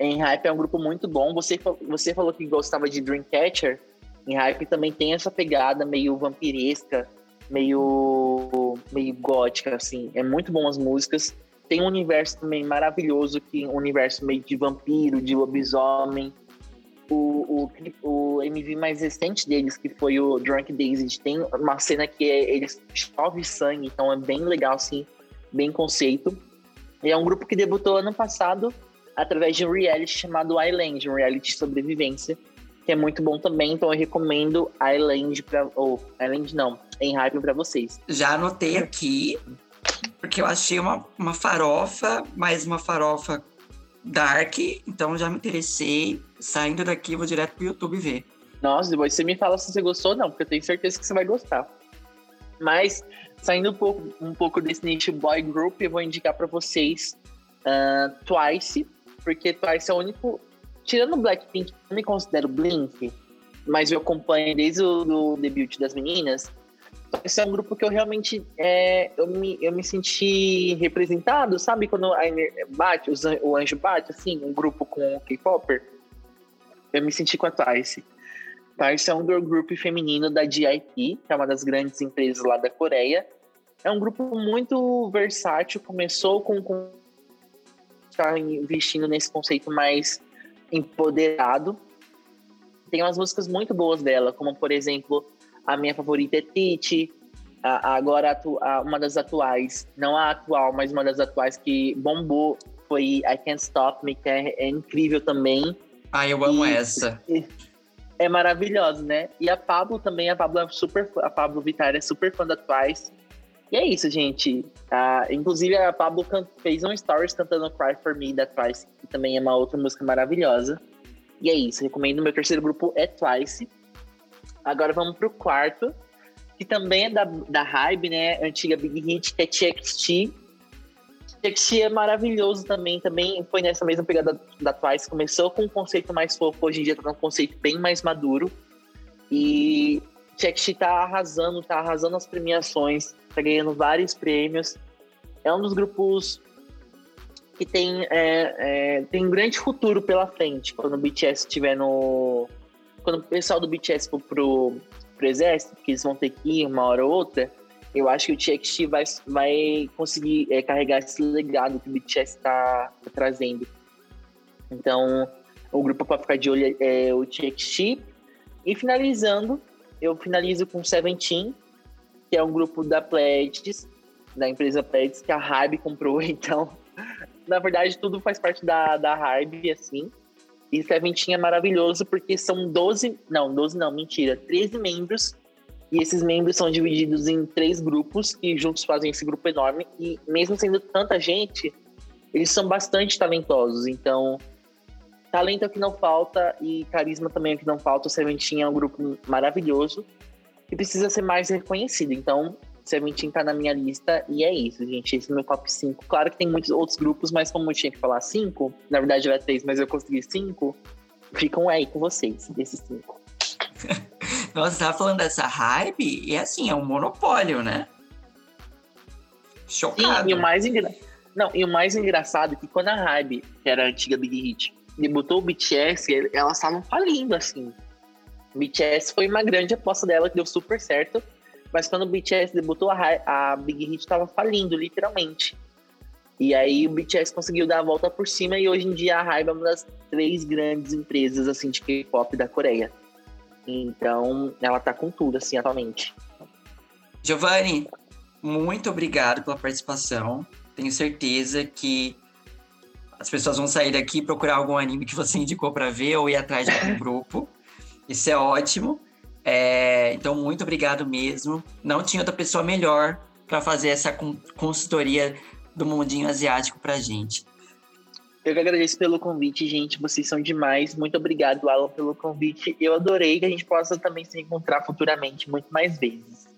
em Hype é um grupo muito bom. Você, você falou que gostava de Dreamcatcher. Em Hype também tem essa pegada meio vampiresca, meio, meio gótica, assim. É muito bom as músicas. Tem um universo também maravilhoso, que um universo meio de vampiro, de lobisomem. O, o, o MV mais recente deles, que foi o Drunk Days, tem uma cena que é, eles chove sangue, então é bem legal, assim, bem conceito. E é um grupo que debutou ano passado através de um reality chamado Island, um reality de sobrevivência, que é muito bom também. Então eu recomendo Island para ou Island não, em hype para vocês. Já anotei aqui porque eu achei uma, uma farofa, mais uma farofa dark, então já me interessei. Saindo daqui, vou direto pro YouTube ver. Nossa, depois você me fala se você gostou ou não, porque eu tenho certeza que você vai gostar. Mas, saindo um pouco, um pouco desse nicho boy group, eu vou indicar para vocês uh, Twice, porque Twice é o único. Tirando o Blackpink, eu me considero Blink, mas eu acompanho desde o debut das meninas. Esse é um grupo que eu realmente é, eu, me, eu me senti representado, sabe? Quando a bate, o anjo bate, assim, um grupo com K-Popper. Eu me senti com a Twice. Twice é um girl group feminino da GIP, que é uma das grandes empresas lá da Coreia. É um grupo muito versátil, começou com, com está investindo nesse conceito mais empoderado. Tem umas músicas muito boas dela, como por exemplo, a minha favorita é Titi, a, agora a, uma das atuais, não a atual, mas uma das atuais que bombou foi I Can't Stop Me, que é, é incrível também. Ah, eu amo e, essa. E, é maravilhosa, né? E a Pablo também, a Pablo é super, a Pablo Vittar é super fã da Twice. E é isso, gente. Ah, inclusive, a Pablo fez um stories cantando Cry For Me da Twice, que também é uma outra música maravilhosa. E é isso, recomendo. Meu terceiro grupo é Twice. Agora vamos pro quarto, que também é da, da Hybe, né? Antiga Big Hit, que é TXT. TXT é maravilhoso também, também foi nessa mesma pegada da, Twice. Começou com um conceito mais fofo, hoje em dia tá um conceito bem mais maduro. E TXT tá arrasando, tá arrasando as premiações tá ganhando vários prêmios. É um dos grupos que tem, é, é, tem um grande futuro pela frente quando o BTS estiver no. Quando o pessoal do BTS for pro, pro exército, que eles vão ter que ir uma hora ou outra, eu acho que o TXT vai, vai conseguir é, carregar esse legado que o BTS está tá trazendo. Então, o grupo para ficar de olho é o TXT. E finalizando, eu finalizo com Seventeen, que é um grupo da Pledges, da empresa Pledges, que a Hybe comprou. Então, na verdade, tudo faz parte da, da Hybe, assim. E Seventeen é maravilhoso porque são 12, não, 12 não, mentira, 13 membros. E esses membros são divididos em três grupos que juntos fazem esse grupo enorme. E mesmo sendo tanta gente, eles são bastante talentosos. Então, talento é o que não falta e carisma também é o que não falta. O Seventeen é um grupo maravilhoso que precisa ser mais reconhecido. Então, Seventeen tá na minha lista e é isso, gente. Esse é o meu top 5. Claro que tem muitos outros grupos, mas como eu tinha que falar 5, na verdade era 3, mas eu consegui 5, ficam aí com vocês, desses 5. Nossa, você tava falando dessa hype e assim, é um monopólio, né? Chocado. Sim, e o mais engra... Não, e o mais engraçado é que quando a Hybe, que era a antiga Big Hit, debutou o BTS, elas estavam falindo, assim. BTS foi uma grande aposta dela, que deu super certo. Mas quando o BTS debutou, a, a Big Hit estava falindo, literalmente. E aí o BTS conseguiu dar a volta por cima e hoje em dia a Hybe é uma das três grandes empresas assim de K-pop da Coreia. Então, ela tá com tudo assim atualmente. Giovanni, muito obrigado pela participação. Tenho certeza que as pessoas vão sair daqui e procurar algum anime que você indicou para ver ou ir atrás de algum grupo. Isso é ótimo. É, então, muito obrigado mesmo. Não tinha outra pessoa melhor para fazer essa consultoria do mundinho asiático para gente. Eu que agradeço pelo convite, gente. Vocês são demais. Muito obrigado, Alan, pelo convite. Eu adorei que a gente possa também se encontrar futuramente, muito mais vezes.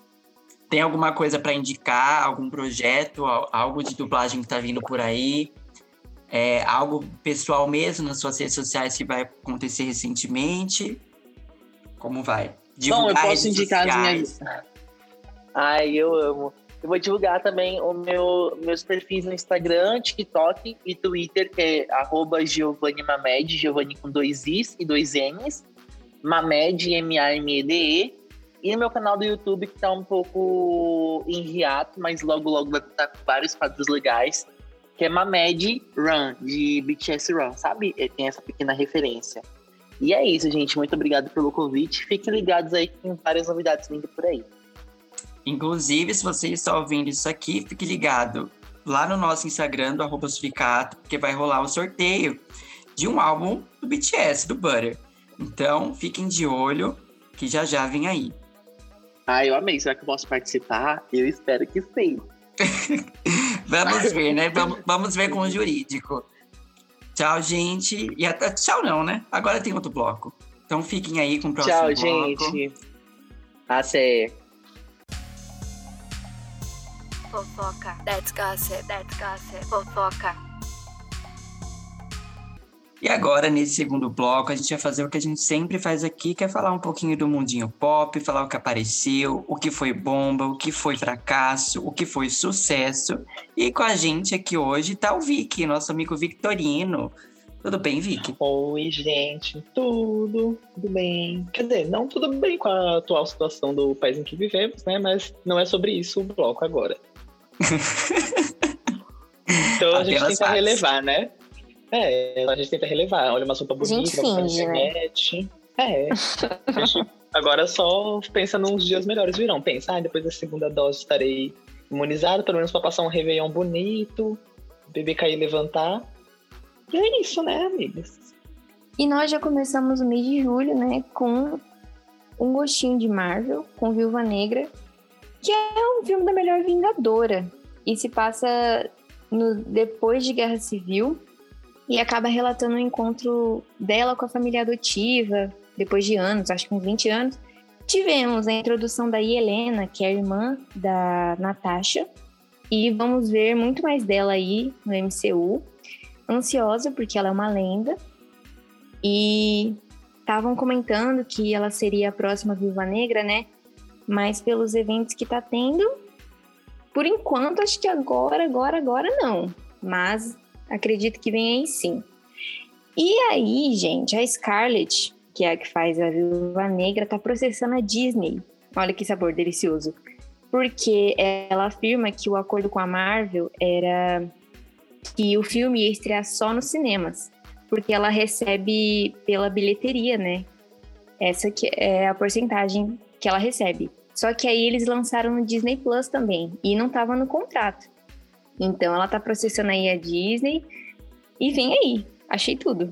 Tem alguma coisa para indicar? Algum projeto? Algo de dublagem que está vindo por aí? É, algo pessoal mesmo nas suas redes sociais que vai acontecer recentemente? Como vai? Divulgar Bom, eu posso indicar sociais. as minhas. Ai, eu amo. Eu vou divulgar também o meu, meus perfis no Instagram, TikTok e Twitter, que é arroba Giovanni Mamed, Giovanni com dois Is e dois N's, Mamed, M-A-M-E-D-E, e no meu canal do YouTube, que tá um pouco em hiato, mas logo, logo vai estar com vários quadros legais, que é Mamed Run, de BTS Run, sabe? Tem essa pequena referência. E é isso, gente. Muito obrigado pelo convite. Fiquem ligados aí que tem várias novidades vindo por aí. Inclusive, se você está ouvindo isso aqui, fique ligado lá no nosso Instagram do arroba Suricato, porque vai rolar o sorteio de um álbum do BTS, do Butter. Então, fiquem de olho, que já já vem aí. Ah, eu amei. Será que eu posso participar? Eu espero que sim. vamos ver, né? Vamos, vamos ver com o jurídico. Tchau, gente. E até tchau, não, né? Agora tem outro bloco. Então fiquem aí com o próximo tchau, bloco. Tchau, gente. Até. Fofoca. That's gossip. That's gossip. Fofoca. E agora, nesse segundo bloco, a gente vai fazer o que a gente sempre faz aqui, que é falar um pouquinho do mundinho pop, falar o que apareceu, o que foi bomba, o que foi fracasso, o que foi sucesso. E com a gente aqui hoje tá o Vic, nosso amigo Victorino. Tudo bem, Vic? Oi, gente. Tudo, tudo bem. Quer dizer, não tudo bem com a atual situação do país em que vivemos, né? Mas não é sobre isso o bloco agora. então a gente tenta faz. relevar, né? É, a gente tenta relevar. Olha uma sopa bonita na né? internet. Né? É. A gente agora só pensa nos dias melhores virão. Pensa, ah, depois da segunda dose estarei imunizado, pelo menos para passar um Réveillon bonito, beber cair e levantar. E é isso, né, amigas? E nós já começamos o mês de julho, né, com um gostinho de Marvel, com Viúva Negra, que é um filme da melhor Vingadora. E se passa no, depois de Guerra Civil e acaba relatando o encontro dela com a família adotiva, depois de anos, acho que uns 20 anos. Tivemos a introdução da Helena, que é a irmã da Natasha, e vamos ver muito mais dela aí no MCU. Ansiosa, porque ela é uma lenda. E estavam comentando que ela seria a próxima Viúva Negra, né? Mas pelos eventos que tá tendo, por enquanto, acho que agora, agora, agora não. Mas acredito que vem aí sim. E aí, gente, a Scarlett, que é a que faz a Viúva Negra, tá processando a Disney. Olha que sabor delicioso. Porque ela afirma que o acordo com a Marvel era que o filme ia estrear só nos cinemas, porque ela recebe pela bilheteria, né? Essa que é a porcentagem que ela recebe. Só que aí eles lançaram no Disney Plus também e não estava no contrato. Então ela tá processando aí a Disney e vem aí. Achei tudo.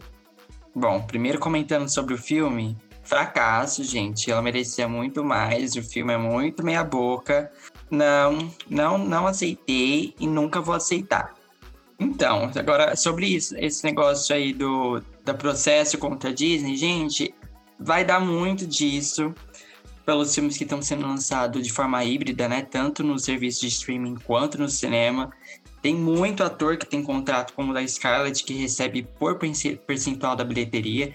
Bom, primeiro comentando sobre o filme, fracasso, gente. Ela merecia muito mais. O filme é muito meia boca. Não, não, não aceitei e nunca vou aceitar. Então, agora sobre isso, esse negócio aí do da processo contra a Disney, gente, vai dar muito disso pelos filmes que estão sendo lançados de forma híbrida, né? Tanto no serviço de streaming quanto no cinema. Tem muito ator que tem contrato como o da Scarlett, que recebe por percentual da bilheteria.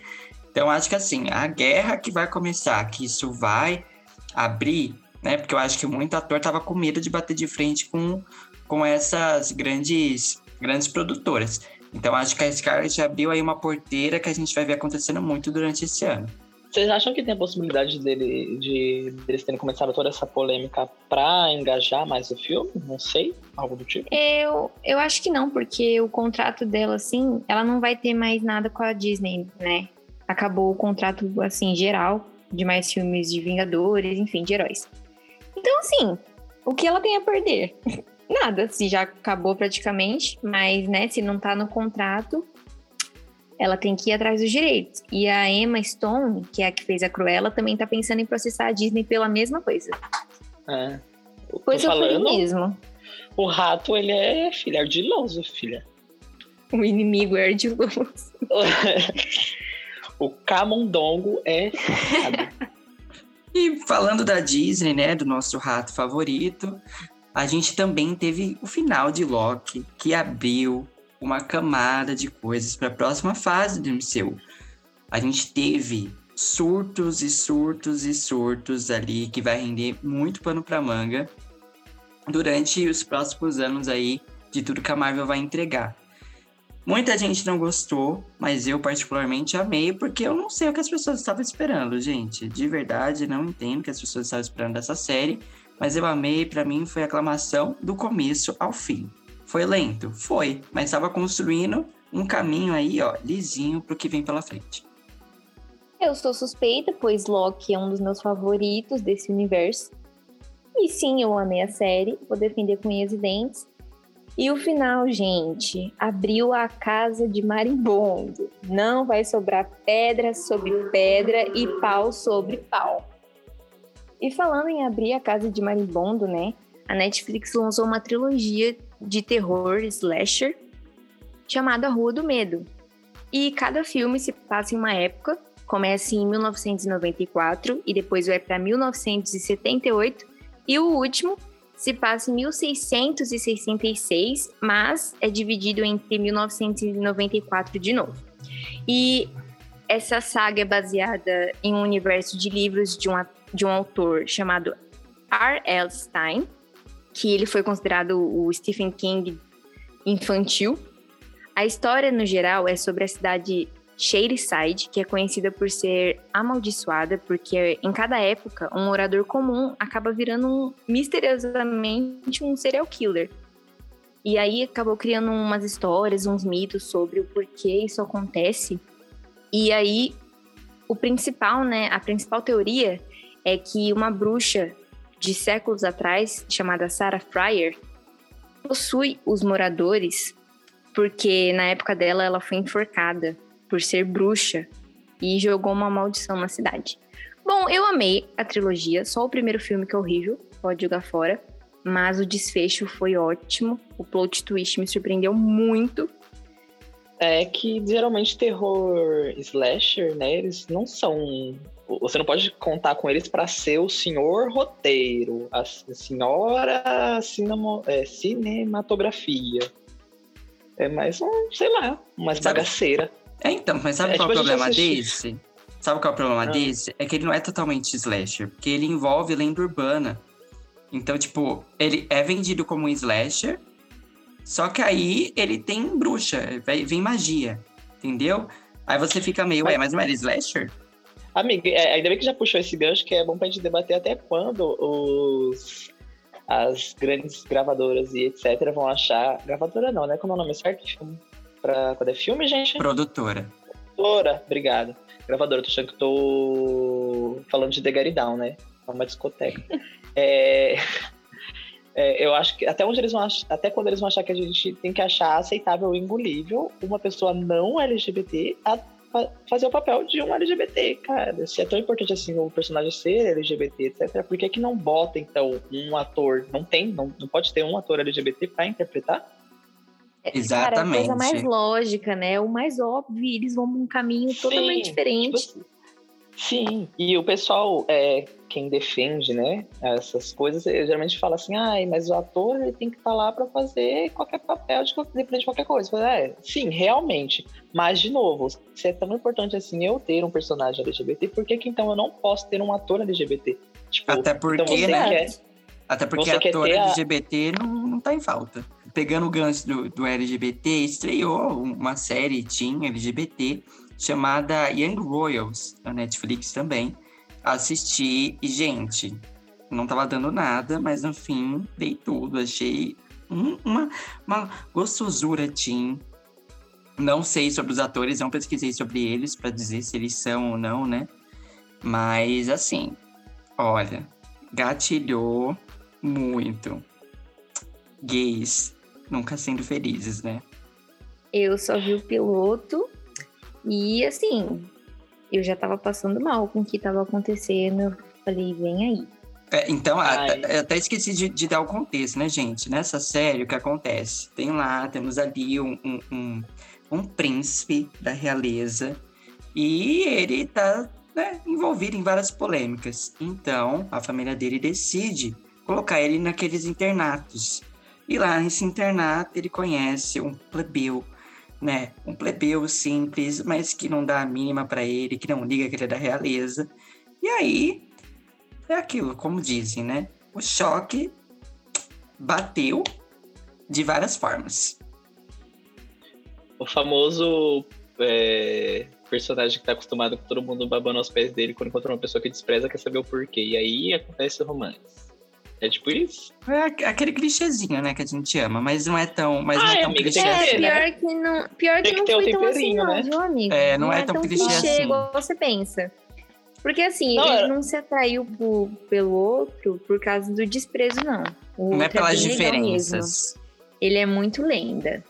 Então, acho que assim, a guerra que vai começar, que isso vai abrir, né? Porque eu acho que muito ator tava com medo de bater de frente com, com essas grandes, grandes produtoras. Então, acho que a Scarlett abriu aí uma porteira que a gente vai ver acontecendo muito durante esse ano. Vocês acham que tem a possibilidade dele, de eles terem começado toda essa polêmica pra engajar mais o filme? Não sei, algo do tipo? Eu, eu acho que não, porque o contrato dela, assim, ela não vai ter mais nada com a Disney, né? Acabou o contrato, assim, geral, de mais filmes de Vingadores, enfim, de heróis. Então, assim, o que ela tem a perder? Nada, se já acabou praticamente, mas, né, se não tá no contrato, ela tem que ir atrás dos direitos. E a Emma Stone, que é a que fez a Cruella, também tá pensando em processar a Disney pela mesma coisa. É. Coisa falando, mesmo. O rato, ele é filho ardiloso, filha. O inimigo é ardiloso. o camundongo é E falando da Disney, né, do nosso rato favorito, a gente também teve o final de Loki, que abriu uma camada de coisas para a próxima fase do MCU. A gente teve surtos e surtos e surtos ali que vai render muito pano para manga durante os próximos anos aí de tudo que a Marvel vai entregar. Muita gente não gostou, mas eu particularmente amei, porque eu não sei o que as pessoas estavam esperando, gente. De verdade, não entendo o que as pessoas estavam esperando dessa série, mas eu amei, para mim foi aclamação do começo ao fim. Foi lento? Foi, mas estava construindo um caminho aí, ó, lisinho pro que vem pela frente. Eu sou suspeita, pois Loki é um dos meus favoritos desse universo. E sim, eu amei a série, vou defender com unhas e dentes. E o final, gente, abriu a casa de marimbondo. Não vai sobrar pedra sobre pedra e pau sobre pau. E falando em abrir a casa de marimbondo, né? A Netflix lançou uma trilogia de terror slasher chamada Rua do Medo. E cada filme se passa em uma época, começa em 1994 e depois vai para 1978 e o último se passa em 1666, mas é dividido entre 1994 de novo. E essa saga é baseada em um universo de livros de um, de um autor chamado R.L. Stein, que ele foi considerado o Stephen King infantil. A história, no geral, é sobre a cidade Shadyside, que é conhecida por ser amaldiçoada, porque em cada época um morador comum acaba virando um, misteriosamente um serial killer. E aí acabou criando umas histórias, uns mitos sobre o porquê isso acontece. E aí o principal, né, a principal teoria é que uma bruxa de séculos atrás, chamada Sarah Fryer, possui os moradores porque na época dela ela foi enforcada por ser bruxa e jogou uma maldição na cidade. Bom, eu amei a trilogia, só o primeiro filme que é horrível, pode jogar fora, mas o desfecho foi ótimo, o plot twist me surpreendeu muito. É que geralmente terror slasher, né, eles não são você não pode contar com eles para ser o senhor roteiro, a senhora cinema, é, cinematografia. É mais um, sei lá, umas bagaceira. É, então, mas sabe é, qual é o tipo, problema desse? Sabe qual é o problema ah. desse? É que ele não é totalmente slasher, porque ele envolve lenda urbana. Então, tipo, ele é vendido como um slasher, só que aí ele tem bruxa, vem magia, entendeu? Aí você fica meio, ué, mas não era slasher? Amiga, é, ainda bem que já puxou esse gancho, que é bom pra gente debater até quando os, as grandes gravadoras e etc. vão achar. Gravadora não, né? Como é o nome certo? pra quando é filme, gente? Produtora. Produtora, obrigado. Gravadora, tô achando que tô falando de The Gary Down, né? É uma discoteca. é... É, eu acho que até onde eles vão achar, até quando eles vão achar que a gente tem que achar aceitável e engolível uma pessoa não LGBT a fazer o papel de um LGBT, cara. Se é tão importante assim o personagem ser LGBT, etc., por que, que não bota, então, um ator? Não tem, não, não pode ter um ator LGBT para interpretar? Exatamente. Cara, é a coisa mais lógica, né? O mais óbvio, eles vão num caminho Sim, totalmente diferente. Tipo, Sim, e o pessoal, é, quem defende, né, essas coisas, geralmente fala assim, ai, mas o ator ele tem que estar tá lá para fazer qualquer papel de de qualquer coisa. É, sim, realmente. Mas, de novo, se é tão importante assim eu ter um personagem LGBT, por que, que então eu não posso ter um ator LGBT? Tipo, Até então porque, então né? Quer, Até porque ator LGBT a... não, não tá em falta pegando o gancho do, do LGBT, estreou uma série teen LGBT chamada Young Royals, na Netflix também. Assisti e, gente, não tava dando nada, mas no fim dei tudo. Achei um, uma, uma gostosura teen. Não sei sobre os atores, não pesquisei sobre eles para dizer se eles são ou não, né? Mas assim, olha, gatilhou muito. Gays nunca sendo felizes, né? Eu só vi o piloto e assim, eu já tava passando mal com o que tava acontecendo. Eu falei, vem aí. É, então, até, até esqueci de, de, dar o contexto, né, gente? Nessa série, o que acontece? Tem lá, temos ali um, um, um, um príncipe da realeza e ele tá né, envolvido em várias polêmicas. Então, a família dele decide colocar ele naqueles internatos e lá nesse internato ele conhece um plebeu né? Um plebeu simples, mas que não dá a mínima para ele, que não liga que ele é da realeza. E aí, é aquilo, como dizem, né? O choque bateu de várias formas. O famoso é, personagem que tá acostumado com todo mundo babando aos pés dele quando encontra uma pessoa que despreza quer saber o porquê. E aí acontece o romance. É tipo isso? É aquele clichêzinho, né, que a gente ama, mas não é tão, mas não é tão clichê é, assim. Pior que não, pior que, que não foi tão assim, né? não, amigo? É, não, não é, é, tão, clichê, clichê assim. igual você pensa. Porque assim, não, ele era... não se atraiu por, pelo outro por causa do desprezo, não. O não é pelas é diferenças. Ele é muito lenda.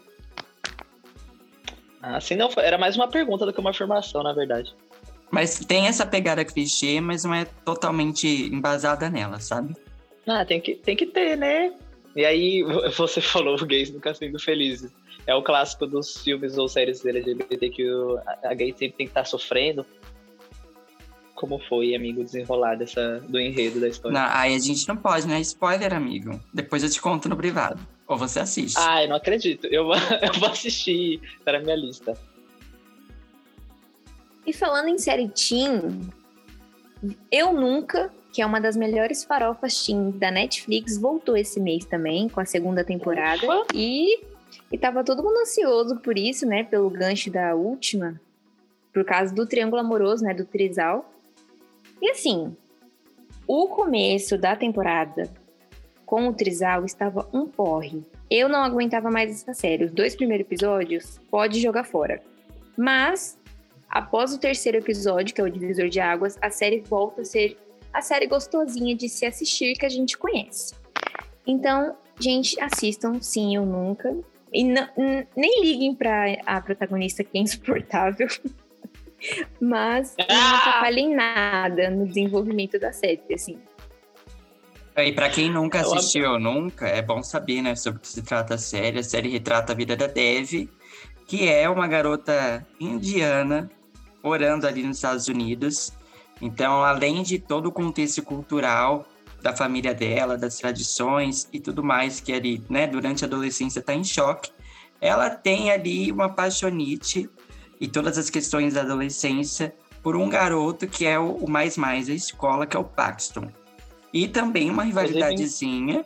Assim não, era mais uma pergunta do que uma afirmação, na verdade. Mas tem essa pegada clichê, mas não é totalmente embasada nela, sabe? Ah, tem que, tem que ter, né? E aí, você falou gays nunca sendo felizes. É o clássico dos filmes ou séries LGBT que a gay sempre tem que estar tá sofrendo. Como foi, amigo, desenrolar dessa, do enredo da história? Não, aí a gente não pode, né? Spoiler, amigo. Depois eu te conto no privado. Ou você assiste. Ah, eu não acredito. Eu, eu vou assistir. Tá na minha lista. E falando em série teen, eu nunca que é uma das melhores farofas teen da Netflix, voltou esse mês também, com a segunda temporada. Ufa. E, e tava todo mundo ansioso por isso, né? Pelo gancho da última, por causa do triângulo amoroso, né? Do trisal. E assim, o começo da temporada com o trisal estava um porre. Eu não aguentava mais essa série. Os dois primeiros episódios, pode jogar fora. Mas, após o terceiro episódio, que é o divisor de águas, a série volta a ser a série gostosinha de se assistir que a gente conhece. Então, gente, assistam Sim Eu Nunca. E nem liguem pra a protagonista que é insuportável. Mas não ah! atrapalhem nada no desenvolvimento da série, assim. E para quem nunca assistiu nunca, é bom saber, né, sobre o que se trata a série. A série retrata a vida da Dev, que é uma garota indiana morando ali nos Estados Unidos então, além de todo o contexto cultural da família dela, das tradições e tudo mais que ali, né, durante a adolescência está em choque, ela tem ali uma paixonite e todas as questões da adolescência por um garoto que é o, mais mais da escola, que é o Paxton. E também uma rivalidadezinha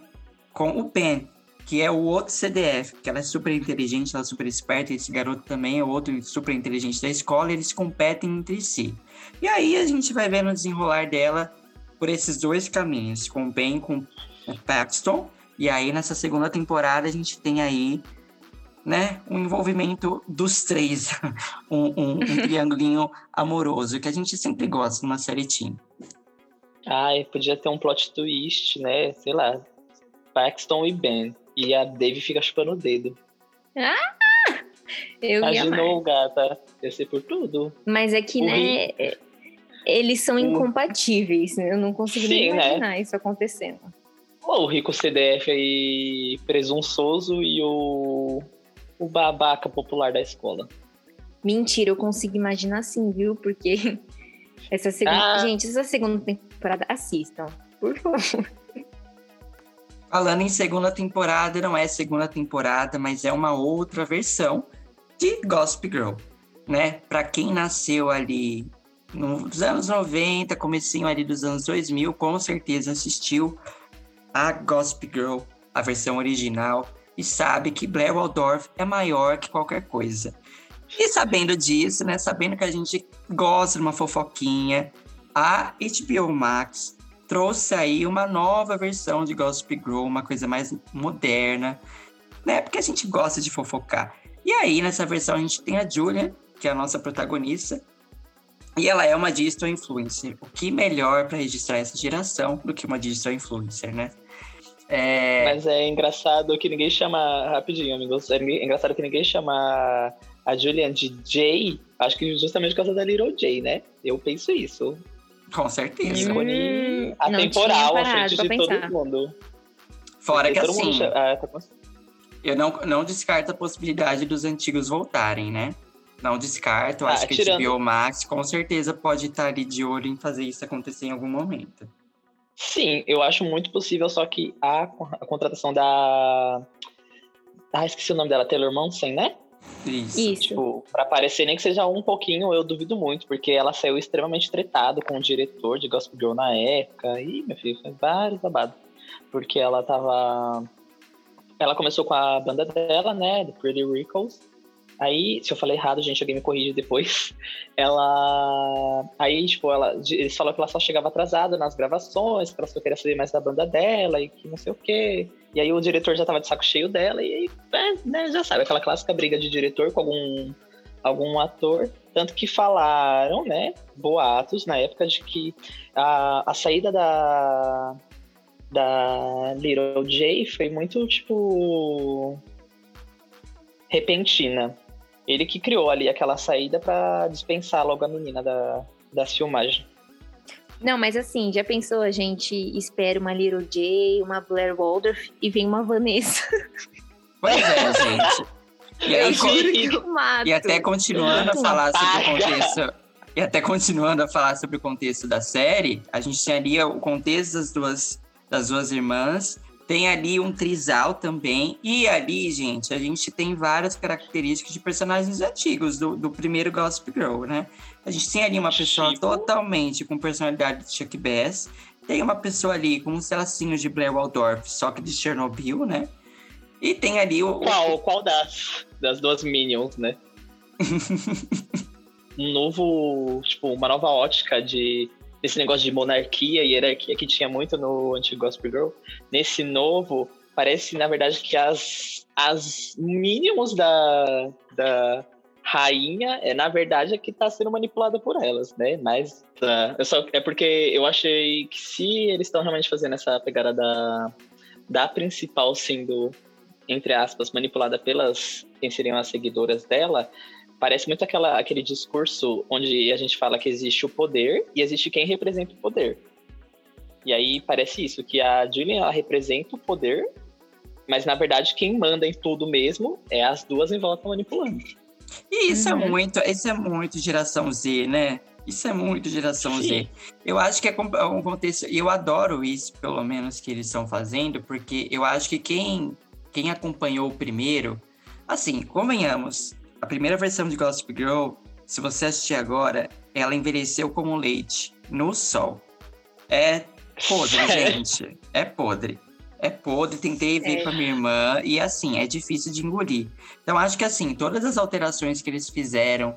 com o Ben, que é o outro CDF, que ela é super inteligente, ela é super esperta, e esse garoto também é outro super inteligente da escola, eles competem entre si. E aí a gente vai vendo o desenrolar dela por esses dois caminhos, com o Ben, com o Paxton. E aí nessa segunda temporada a gente tem aí, né, um envolvimento dos três, um, um, um triangulinho amoroso que a gente sempre gosta numa série teen. Ai, podia ter um plot twist, né? Sei lá, Paxton e Ben. E a Dave fica chupando o dedo. Ah! Eu Imaginou, gata. Eu sei por tudo. Mas é que, o né? Eles são incompatíveis. Né? Eu não consigo Sim, nem né? imaginar né? isso acontecendo. o rico CDF aí presunçoso e o, o babaca popular da escola. Mentira, eu consigo imaginar assim, viu? Porque essa segunda. Ah. Gente, essa segunda temporada, assistam, por favor. Falando em segunda temporada, não é segunda temporada, mas é uma outra versão de Gossip Girl, né? Para quem nasceu ali nos anos 90, comecinho ali dos anos 2000, com certeza assistiu a Gossip Girl, a versão original, e sabe que Blair Waldorf é maior que qualquer coisa. E sabendo disso, né, sabendo que a gente gosta de uma fofoquinha, a HBO Max trouxe aí uma nova versão de Gossip Girl, uma coisa mais moderna, né? Porque a gente gosta de fofocar. E aí, nessa versão, a gente tem a Julia, que é a nossa protagonista, e ela é uma digital influencer. O que melhor para registrar essa geração do que uma digital influencer, né? É... Mas é engraçado que ninguém chama. Rapidinho, amigos. É engraçado que ninguém chama a Julian de Jay. Acho que justamente por causa da Little Jay, né? Eu penso isso. Com certeza. Hum, atemporal à frente de todo mundo. Fora Porque que assim. Mundo... Ah, tá... Eu não, não descarto a possibilidade dos antigos voltarem, né? Não descarto, ah, acho que tirando... a HBO Max com certeza pode estar ali de olho em fazer isso acontecer em algum momento. Sim, eu acho muito possível, só que a, a contratação da. Ah, esqueci o nome dela, Taylor Monson, né? Isso. Isso. Tipo, pra aparecer nem que seja um pouquinho, eu duvido muito, porque ela saiu extremamente tretado com o diretor de Gospel Girl na época. E, meu filho, foi vários babados. Porque ela tava. Ela começou com a banda dela, né? The Pretty Rickles. Aí, se eu falei errado, gente, alguém me corrige depois. Ela. Aí, tipo, ela... eles falaram que ela só chegava atrasada nas gravações, que ela só queria saber mais da banda dela e que não sei o quê. E aí o diretor já tava de saco cheio dela, e é, né, já sabe, aquela clássica briga de diretor com algum, algum ator. Tanto que falaram, né, boatos na época de que a, a saída da, da Little J foi muito, tipo, repentina. Ele que criou ali aquela saída para dispensar logo a menina da, da filmagem. Não, mas assim, já pensou, a gente espera uma Little J, uma Blair Waldorf e vem uma Vanessa. Pois é, gente. E, aí, e até continuando a falar sobre o contexto. E até continuando a falar sobre o contexto da série, a gente tem ali o contexto das duas, das duas irmãs tem ali um trisal também. E ali, gente, a gente tem várias características de personagens antigos do, do primeiro Gossip Girl, né? A gente tem ali uma pessoa Chico. totalmente com personalidade de Chuck Bass. Tem uma pessoa ali com uns tracinhos de Blair Waldorf, só que de Chernobyl, né? E tem ali o. Qual, qual das? Das duas Minions, né? um novo. Tipo, uma nova ótica de esse negócio de monarquia e hierarquia que tinha muito no antigo Gospel Girl, nesse novo, parece, na verdade, que as, as mínimos da, da rainha é, na verdade, é que está sendo manipulada por elas, né? Mas uh, eu só, é porque eu achei que se eles estão realmente fazendo essa pegada da, da principal sendo, entre aspas, manipulada pelas quem seriam as seguidoras dela, parece muito aquela, aquele discurso onde a gente fala que existe o poder e existe quem representa o poder. E aí parece isso, que a Julian ela representa o poder, mas na verdade quem manda em tudo mesmo é as duas em volta manipulando. E isso é uhum. é muito, isso é muito geração Z, né? Isso é muito geração Sim. Z. Eu acho que é, é um contexto. E eu adoro isso, pelo menos, que eles estão fazendo, porque eu acho que quem, quem acompanhou o primeiro, assim, convenhamos, a primeira versão de Gossip Girl, se você assistir agora, ela envelheceu como leite no sol. É podre, gente. É podre. É podre, tentei ver com a minha irmã e assim, é difícil de engolir. Então acho que assim, todas as alterações que eles fizeram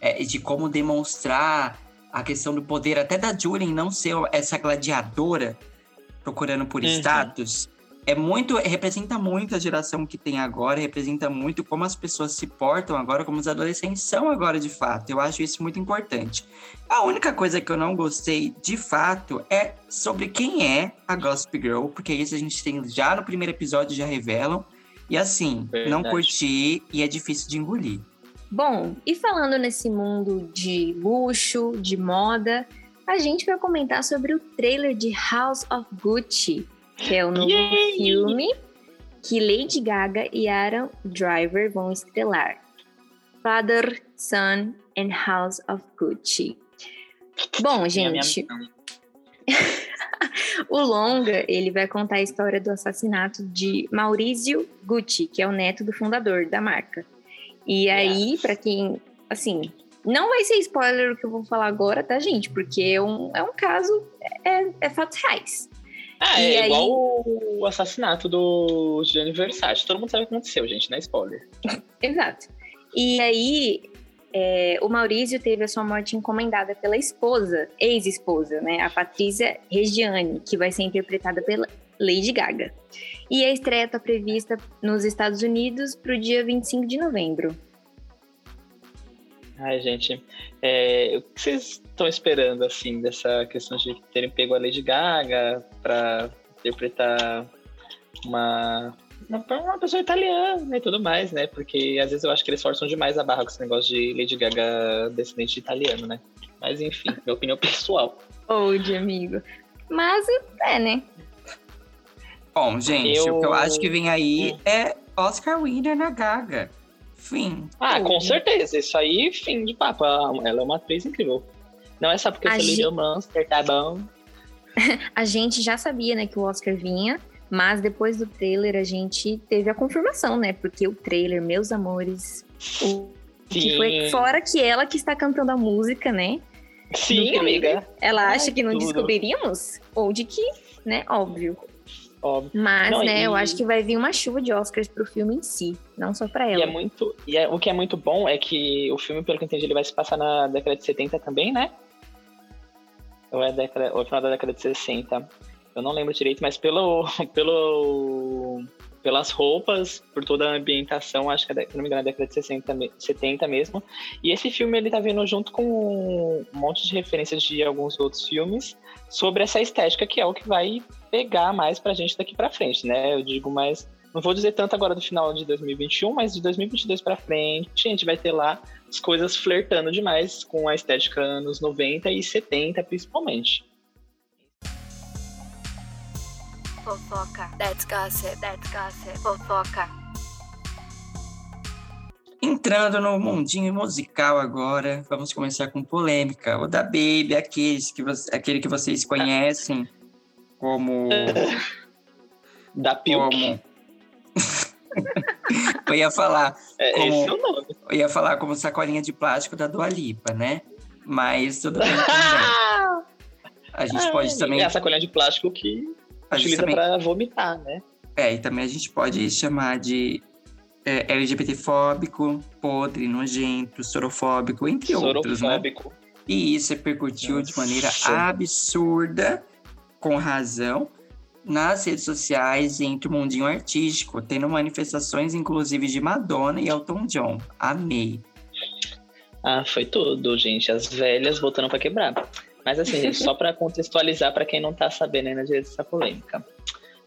é, de como demonstrar a questão do poder, até da Julian não ser essa gladiadora procurando por uhum. status, é muito, representa muito a geração que tem agora, representa muito como as pessoas se portam agora, como os adolescentes são agora de fato. Eu acho isso muito importante. A única coisa que eu não gostei de fato é sobre quem é a Gossip Girl, porque isso a gente tem já no primeiro episódio já revelam. E assim, Verdade. não curti e é difícil de engolir. Bom, e falando nesse mundo de luxo, de moda, a gente vai comentar sobre o trailer de House of Gucci, que é o novo Yay! filme que Lady Gaga e Aaron Driver vão estrelar. Father, Son and House of Gucci. Bom, gente, o longa ele vai contar a história do assassinato de Maurizio Gucci, que é o neto do fundador da marca. E aí, para quem, assim, não vai ser spoiler o que eu vou falar agora, tá, gente? Porque é um, é um caso, é, é fatos reais. Ah, é aí... igual o assassinato do Gianni Versace. Todo mundo sabe o que aconteceu, gente, não é spoiler. Exato. E aí, é, o Maurício teve a sua morte encomendada pela esposa, ex-esposa, né? A Patrícia Regiane, que vai ser interpretada pela Lady Gaga. E a estreia está prevista nos Estados Unidos para o dia 25 de novembro. Ai, gente, é, o que vocês estão esperando, assim, dessa questão de terem pego a Lady Gaga para interpretar uma, uma, uma, pessoa italiana e tudo mais, né? Porque às vezes eu acho que eles forçam demais a barra com esse negócio de Lady Gaga descendente de italiano, né? Mas enfim, minha opinião pessoal. Old, amigo. Mas é, né? Bom, gente, eu... o que eu acho que vem aí hum. é Oscar winner na Gaga. Fim. Ah, com certeza. Isso aí, fim de papo. Ela é uma atriz incrível. Não é só porque a eu sou gente... Monster, tá bom? a gente já sabia, né, que o Oscar vinha, Mas depois do trailer a gente teve a confirmação, né? Porque o trailer, meus amores, o que foi fora que ela que está cantando a música, né? Sim, amiga. Ela acha que não tudo. descobriríamos? Ou de que, né? Óbvio. Óbvio. Mas, não, né, e... eu acho que vai vir uma chuva de Oscars pro filme em si, não só pra ela. E é muito. E é, o que é muito bom é que o filme, pelo que eu entendi, ele vai se passar na década de 70 também, né? Ou é, década, ou é final da década de 60. Eu não lembro direito, mas pelo, pelo, pelas roupas, por toda a ambientação, acho que, é, se não me engano, é década de 60, 70 mesmo. E esse filme, ele tá vindo junto com um monte de referências de alguns outros filmes sobre essa estética que é o que vai pegar mais pra gente daqui pra frente, né? Eu digo mais não vou dizer tanto agora do final de 2021, mas de 2022 para frente, a gente vai ter lá as coisas flertando demais com a estética anos 90 e 70, principalmente. Fofoca, that's gossip, that's gossip, fofoca. Entrando no mundinho musical agora, vamos começar com polêmica. O da Baby, aqueles que, aquele que vocês conhecem como. da Pilk. Como... eu ia falar. É, como, esse é o nome. Eu ia falar como sacolinha de plástico da Dua Lipa, né? Mas tudo bem também. A gente pode também. É a sacolinha de plástico que utiliza também... para vomitar, né? É, e também a gente pode chamar de é, LGBTfóbico, podre, nojento, sorofóbico, entre outros, né? E isso repercutiu Nossa. de maneira absurda com razão nas redes sociais entre o mundinho artístico, tendo manifestações inclusive de Madonna e Elton John. Amei. Ah, foi tudo, gente. As velhas voltando para quebrar. Mas assim, só para contextualizar para quem não tá sabendo ainda dessa polêmica.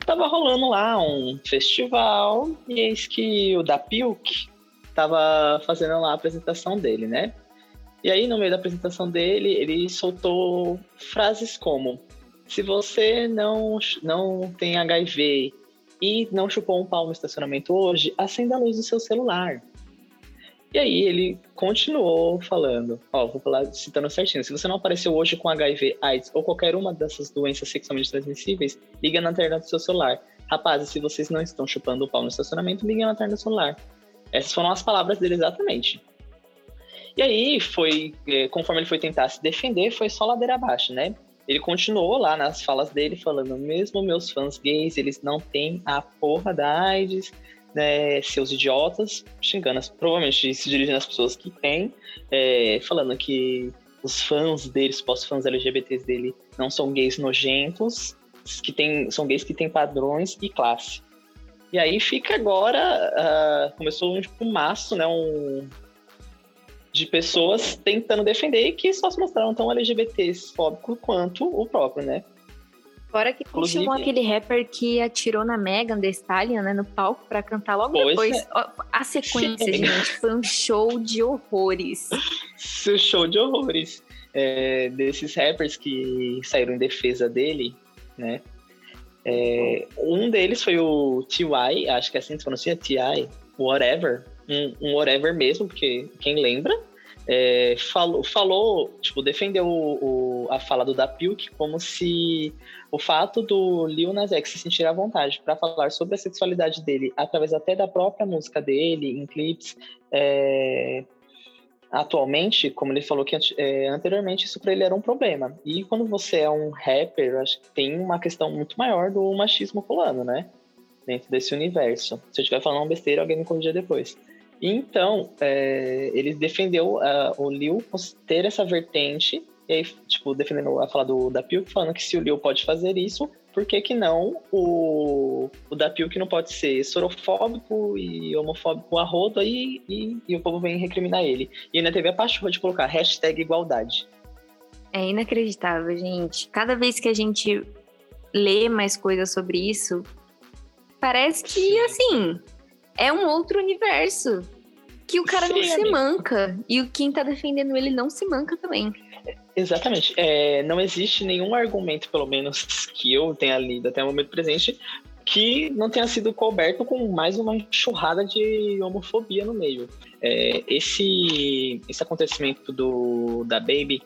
Tava rolando lá um festival e eis que o da Pilk tava fazendo lá a apresentação dele, né? E aí, no meio da apresentação dele, ele soltou frases como se você não, não tem HIV e não chupou um pau no estacionamento hoje, acenda a luz do seu celular. E aí ele continuou falando, ó, vou falar citando certinho, se você não apareceu hoje com HIV, AIDS ou qualquer uma dessas doenças sexualmente transmissíveis, liga na lanterna do seu celular. Rapazes, se vocês não estão chupando o pau no estacionamento, liga na lanterna do celular. Essas foram as palavras dele exatamente. E aí foi, eh, conforme ele foi tentar se defender, foi só ladeira abaixo, né? ele continuou lá nas falas dele falando, mesmo meus fãs gays, eles não têm a porra da AIDS, né, seus idiotas, xingando, provavelmente se dirigindo às pessoas que têm, é, falando que os fãs dele, os fãs LGBTs dele, não são gays nojentos, que tem, são gays que têm padrões e classe. E aí fica agora, uh, começou tipo, um maço, né, um, de pessoas tentando defender que só se mostraram tão LGBTs fóbico quanto o próprio, né? Fora que Inclusive, chamou aquele rapper que atirou na Megan Thee Stallion, né, no palco para cantar logo depois. É. A sequência, gente, foi um show de horrores. show de horrores. É, desses rappers que saíram em defesa dele, né? É, um deles foi o T.Y., acho que é assim que se pronuncia, T.I., Whatever, um, um whatever mesmo, porque quem lembra, é, falou, falou, tipo, defendeu o, o, a fala do Dapilk como se o fato do Lil Nas X se sentir à vontade para falar sobre a sexualidade dele, através até da própria música dele, em clipes, é, atualmente, como ele falou que é, anteriormente, isso para ele era um problema. E quando você é um rapper, acho que tem uma questão muito maior do machismo rolando, né? Dentro desse universo. Se eu estiver falando uma besteira, alguém me corrija depois. Então, é, ele defendeu uh, o Liu ter essa vertente, e aí, tipo, defendendo a fala do da Pilk, falando que se o Liu pode fazer isso, por que, que não o, o da Pilk não pode ser sorofóbico e homofóbico a rodo e, e, e, o povo vem recriminar ele. E ainda teve a pachorra de colocar hashtag igualdade. É inacreditável, gente. Cada vez que a gente lê mais coisas sobre isso, parece que, Sim. assim, é um outro universo. Que o cara Sim, não se manca. E quem tá defendendo ele não se manca também. Exatamente. É, não existe nenhum argumento, pelo menos que eu tenha lido até o momento presente, que não tenha sido coberto com mais uma enxurrada de homofobia no meio. É, esse, esse acontecimento do, da Baby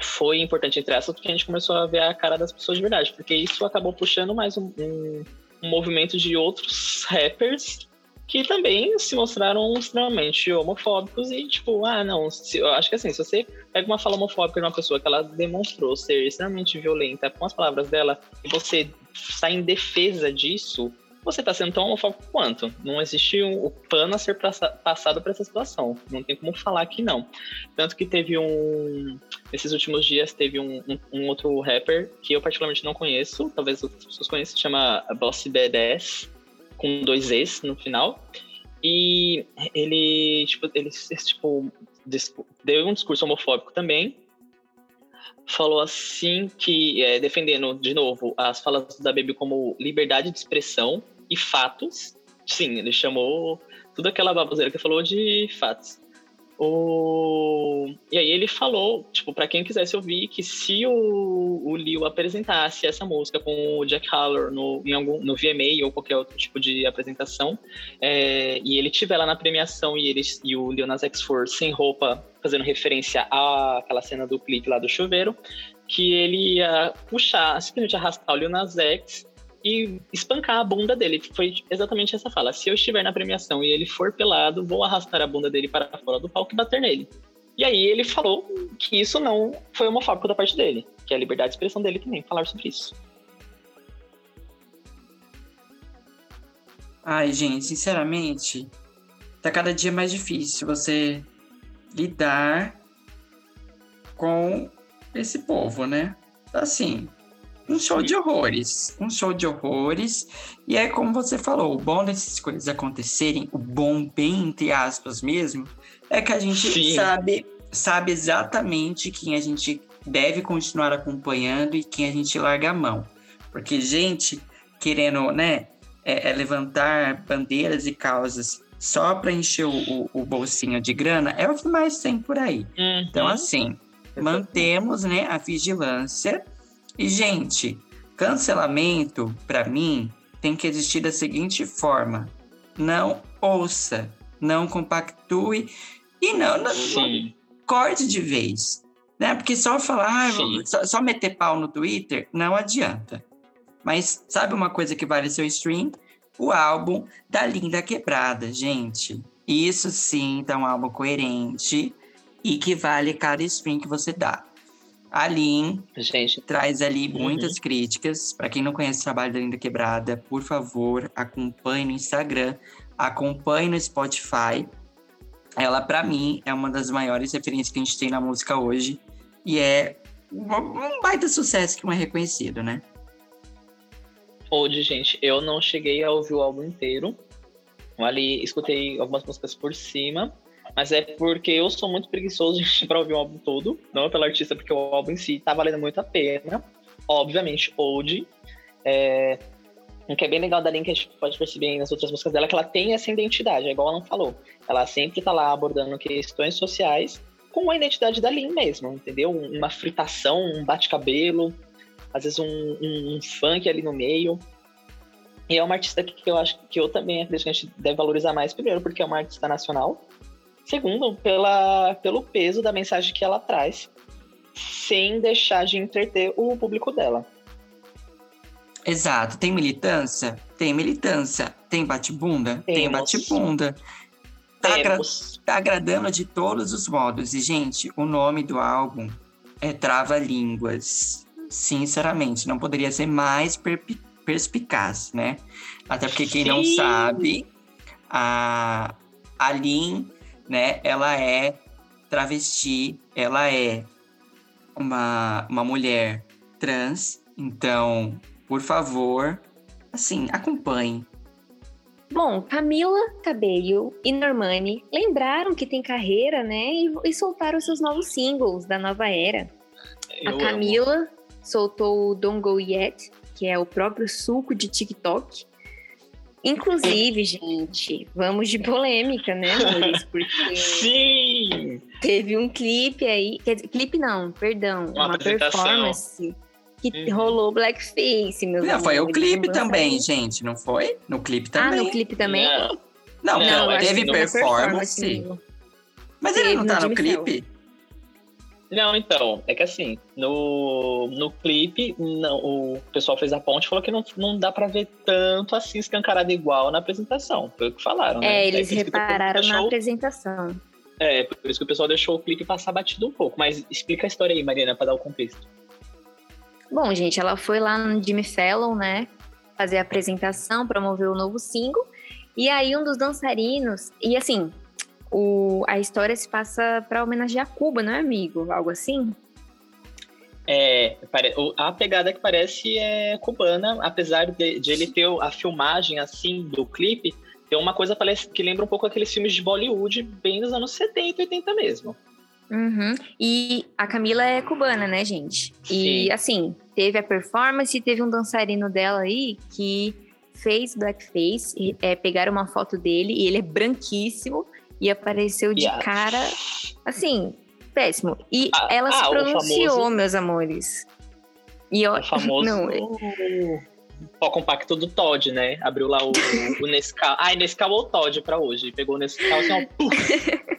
foi importante entre essas porque a gente começou a ver a cara das pessoas de verdade, porque isso acabou puxando mais um, um um movimento de outros rappers que também se mostraram extremamente homofóbicos e, tipo, ah, não, se, eu acho que assim, se você pega uma fala homofóbica de uma pessoa que ela demonstrou ser extremamente violenta com as palavras dela e você está em defesa disso, você está sendo tão homofóbico quanto. Não existe um, o pano a ser passado para essa situação. Não tem como falar que não. Tanto que teve um. Nesses últimos dias, teve um, um, um outro rapper que eu particularmente não conheço, talvez outras pessoas conheçam, chama Bossy Badass com dois Es no final. E ele, tipo, ele, tipo, deu um discurso homofóbico também. Falou assim que, é, defendendo, de novo, as falas da Baby como liberdade de expressão e fatos. Sim, ele chamou tudo aquela baboseira que falou de fatos. O... E aí ele falou, tipo, para quem quisesse ouvir, que se o, o Leo apresentasse essa música com o Jack Harlow no, em algum, no VMA ou qualquer outro tipo de apresentação, é, e ele tiver lá na premiação e, ele, e o Lil Nas X for sem roupa, fazendo referência àquela cena do clipe lá do chuveiro, que ele ia puxar, simplesmente arrastar o Lil Nas X e espancar a bunda dele. Foi exatamente essa fala. Se eu estiver na premiação e ele for pelado, vou arrastar a bunda dele para fora do palco e bater nele. E aí ele falou que isso não foi homofóbico da parte dele, que é a liberdade de expressão dele também, falar sobre isso. Ai, gente, sinceramente, tá cada dia mais difícil você lidar com esse povo, né? Assim, um show de horrores. Um show de horrores. E é como você falou, o bom dessas coisas acontecerem, o bom, bem entre aspas mesmo, é que a gente sabe, sabe exatamente quem a gente deve continuar acompanhando e quem a gente larga a mão. Porque gente querendo, né, é, é levantar bandeiras e causas só para encher o, o, o, bolsinho de grana é o que mais tem por aí. Uhum. Então, assim, mantemos né, a vigilância e, gente, cancelamento, para mim, tem que existir da seguinte forma: não ouça, não compactue e não, não, não corte de vez. Né? Porque só falar, ah, só, só meter pau no Twitter, não adianta. Mas sabe uma coisa que vale seu stream? O álbum da Linda Quebrada, gente. Isso sim tá um álbum coerente e que vale cada stream que você dá. A Lin Gente. traz ali uhum. muitas críticas. Para quem não conhece o trabalho da Linda Quebrada, por favor, acompanhe no Instagram, acompanhe no Spotify. Ela, para mim, é uma das maiores referências que a gente tem na música hoje. E é um baita sucesso que não é reconhecido, né? Hoje, gente, eu não cheguei a ouvir o álbum inteiro. Ali escutei algumas músicas por cima. Mas é porque eu sou muito preguiçoso para ouvir o álbum todo, não pelo artista, porque o álbum em si tá valendo muito a pena. Obviamente, Old. É, o que é bem legal da Link, a gente pode perceber nas outras músicas dela, que ela tem essa identidade, é igual ela não falou. Ela sempre tá lá abordando questões sociais com a identidade da Lin mesmo, entendeu? Uma fritação, um bate-cabelo, às vezes um, um, um, funk ali no meio. E é uma artista que eu acho que eu também acredito que a gente deve valorizar mais, primeiro, porque é uma artista nacional, Segundo, pela, pelo peso da mensagem que ela traz, sem deixar de entreter o público dela. Exato. Tem militância? Tem militância. Tem bate-bunda? Tem bate-bunda. Tá, agra tá agradando de todos os modos. E, gente, o nome do álbum é Trava Línguas. Sinceramente, não poderia ser mais perspicaz, né? Até porque quem Sim. não sabe, a, a Lin né? Ela é travesti, ela é uma, uma mulher trans. Então, por favor, assim, acompanhe. Bom, Camila Cabello e Normani lembraram que tem carreira, né? E, e soltaram seus novos singles da nova era. Eu a Camila amo. soltou o Don't Go Yet, que é o próprio suco de TikTok. Inclusive, gente, vamos de polêmica, né, Maurício? Porque Sim! teve um clipe aí, quer dizer, clipe não, perdão, uma, uma performance que uhum. rolou blackface, meus Não, foi o clipe também, gente, não foi? No clipe também. Ah, no clipe também? Não, não, não, não teve performance. performance mas ele não tá no clipe? Não, então, é que assim, no, no clipe, não, o pessoal fez a ponte e falou que não, não dá pra ver tanto assim escancarado igual na apresentação. Foi o que falaram, né? É, eles é repararam na apresentação. É, por isso que o pessoal deixou o clipe passar batido um pouco. Mas explica a história aí, Mariana, pra dar o contexto. Bom, gente, ela foi lá no Jimmy Fallon, né? Fazer a apresentação, promover o novo single. E aí um dos dançarinos, e assim, o, a história se passa para homenagear Cuba, não é, amigo? Algo assim? É, a pegada que parece é cubana, apesar de, de ele ter a filmagem assim do clipe, tem uma coisa que lembra um pouco aqueles filmes de Bollywood, bem dos anos 70 e 80 mesmo. Uhum. E a Camila é cubana, né, gente? Sim. E assim, teve a performance teve um dançarino dela aí que fez blackface, é, pegaram uma foto dele e ele é branquíssimo e apareceu de yeah. cara, assim, péssimo. E ah, ela ah, se pronunciou, famoso, meus amores. E eu, o famoso não, o compacto do Todd, né? Abriu lá o, o Nescau. Ai, Nescau ou Todd pra hoje. Pegou o Nescau assim, ó.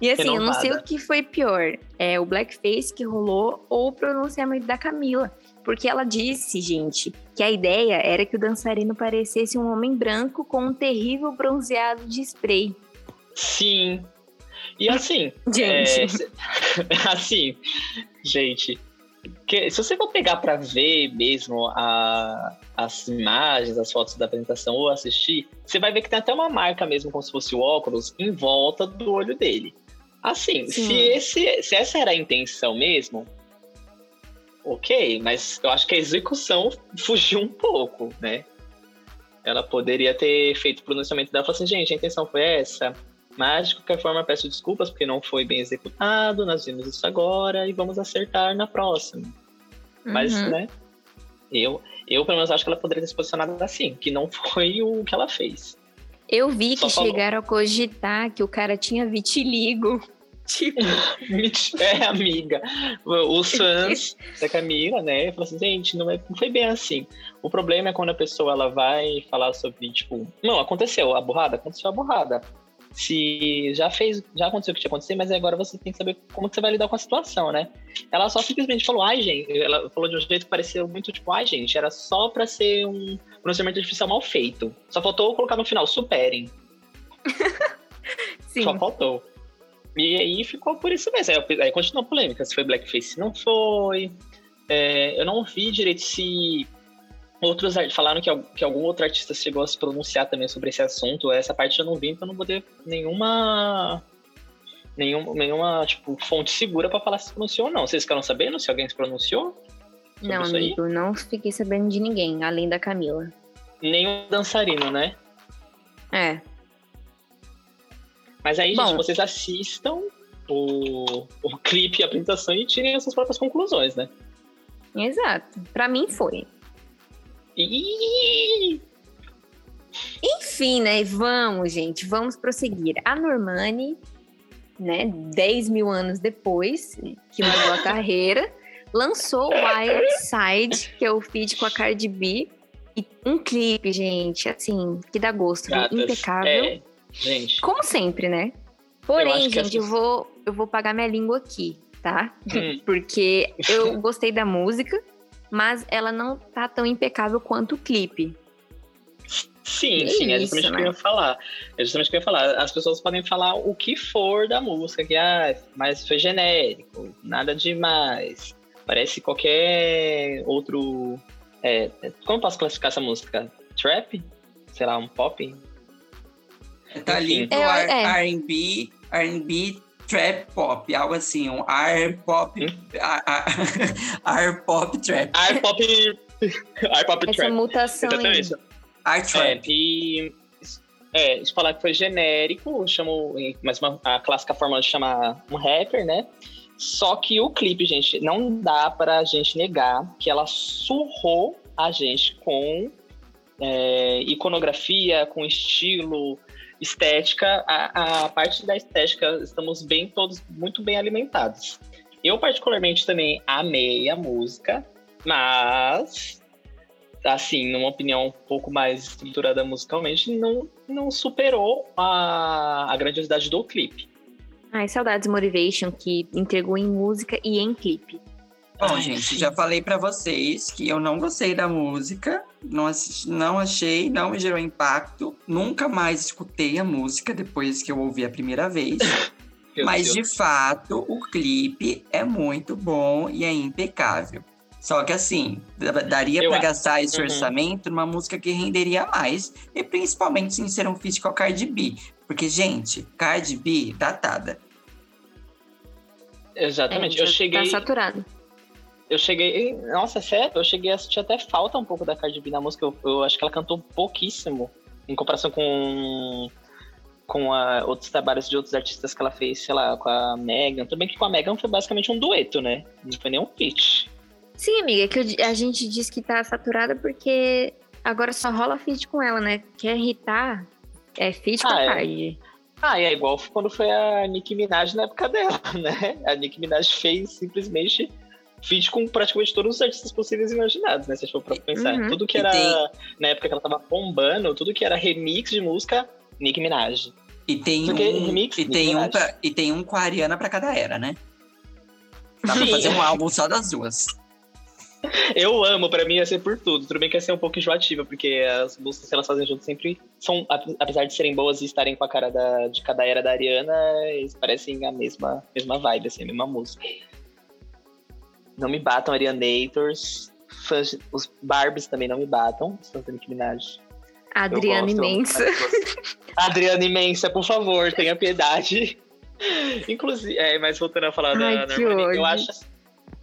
E assim, eu não sei o que foi pior. É o blackface que rolou ou o pronunciamento da Camila. Porque ela disse, gente, que a ideia era que o dançarino parecesse um homem branco com um terrível bronzeado de spray. Sim. E assim. gente. É, assim, gente. Que, se você for pegar para ver mesmo a, as imagens, as fotos da apresentação ou assistir, você vai ver que tem até uma marca mesmo, como se fosse o óculos, em volta do olho dele. Assim, se, esse, se essa era a intenção mesmo, ok, mas eu acho que a execução fugiu um pouco, né? Ela poderia ter feito o pronunciamento dela e falar assim, gente, a intenção foi essa, mas, de qualquer forma, peço desculpas porque não foi bem executado, nós vimos isso agora e vamos acertar na próxima. Uhum. Mas, né, eu, eu pelo menos acho que ela poderia ter se posicionado assim, que não foi o que ela fez. Eu vi Só que falou. chegaram a cogitar que o cara tinha vitiligo. Tipo. é, amiga. Os fãs da Camila, né? Falou assim, gente, não, é, não foi bem assim. O problema é quando a pessoa ela vai falar sobre, tipo, não, aconteceu a burrada, aconteceu a burrada se já fez, já aconteceu o que tinha acontecido, mas agora você tem que saber como que você vai lidar com a situação, né? Ela só simplesmente falou, ai, gente, ela falou de um jeito que pareceu muito tipo, ai, gente, era só pra ser um pronunciamento artificial mal feito. Só faltou colocar no final, superem. Sim. Só faltou. E aí ficou por isso mesmo. Aí, aí continuou a polêmica, se foi blackface, se não foi. É, eu não vi direito se Outros falaram que, que algum outro artista chegou a se pronunciar também sobre esse assunto. Essa parte eu não vi, então eu não vou ter nenhuma nenhum, nenhuma tipo, fonte segura para falar se se pronunciou ou não. Vocês ficaram sabendo se alguém se pronunciou? Não, amigo, não fiquei sabendo de ninguém, além da Camila. Nenhum dançarino, né? É. Mas aí, Bom, gente, vocês assistam o, o clipe a apresentação e tirem as suas próprias conclusões, né? Exato. Para mim foi. Enfim, né? Vamos, gente, vamos prosseguir. A Normani, né, 10 mil anos depois que largou a carreira, lançou Wild Side, que é o feat com a Cardi B. E um clipe, gente, assim, que dá gosto, Gatas, impecável. É, gente. Como sempre, né? Porém, eu gente, eu, vou, eu vou pagar minha língua aqui, tá? Hum. Porque eu gostei da música, mas ela não tá tão impecável quanto o clipe. Sim, sim, é justamente o que eu ia né? falar. É justamente o que eu ia falar. As pessoas podem falar o que for da música, que ah, mas foi genérico, nada demais. Parece qualquer outro. É, como posso classificar essa música? Trap? Sei lá, um pop? Tá ali pro é, RB, RB trap pop, algo assim, um R pop, hum? R pop trap. R pop, R pop Essa trap. mutação Exatamente. Aí. R trap. É, e é, se falar que foi genérico, chamo, mas uma, a clássica forma de chamar um rapper, né? Só que o clipe, gente, não dá pra gente negar que ela surrou a gente com é, iconografia, com estilo, estética, a, a parte da estética, estamos bem todos muito bem alimentados. Eu particularmente também amei a música, mas assim, numa opinião um pouco mais estruturada musicalmente, não, não superou a, a grandiosidade do clipe. Ai, saudades Motivation, que entregou em música e em clipe. Bom, gente, já falei para vocês que eu não gostei da música, não, assisti, não achei, não me gerou impacto. Nunca mais escutei a música depois que eu ouvi a primeira vez. Mas, Deus. de fato, o clipe é muito bom e é impecável. Só que assim, daria para gastar esse uhum. orçamento numa música que renderia mais. E principalmente sem ser um feat com a Cardi B. Porque, gente, Cardi B, datada. Exatamente. É, eu cheguei. Tá saturado. Eu cheguei. Nossa, é sério? Eu cheguei a sentir até falta um pouco da Cardi B na música. Eu, eu acho que ela cantou pouquíssimo em comparação com com a, outros trabalhos de outros artistas que ela fez, sei lá, com a Megan. Tudo bem que com a Megan foi basicamente um dueto, né? Não foi nem um feat. Sim, amiga, é que a gente diz que tá saturada porque agora só rola feat com ela, né? Quer irritar, é feat com ah, a Cardi. É. Ah, e é igual quando foi a Nicki Minaj na época dela, né? A Nicki Minaj fez simplesmente feat com praticamente todos os artistas possíveis e imaginados, né? Se a gente for pra pensar. Uhum. Tudo que era, tem... na época que ela tava bombando, tudo que era remix de música, Nicki Minaj. E tem um, remix, e tem um pra, e tem um com a Ariana pra cada era, né? Dá pra fazer um álbum só das duas. Eu amo, pra mim ia ser por tudo. Tudo bem que ia ser um pouco enjoativa, porque as músicas que elas fazem junto sempre são, apesar de serem boas e estarem com a cara da, de cada era da Ariana, eles parecem a mesma, mesma vibe, assim, a mesma música. Não me batam, Arianators. Fãs, os Barbies também não me batam, Nicki Minaj. Adriana Imensa. Adriana Imensa, por favor, tenha piedade. Inclusive, é, mas voltando a falar Ai, da Normani, eu acho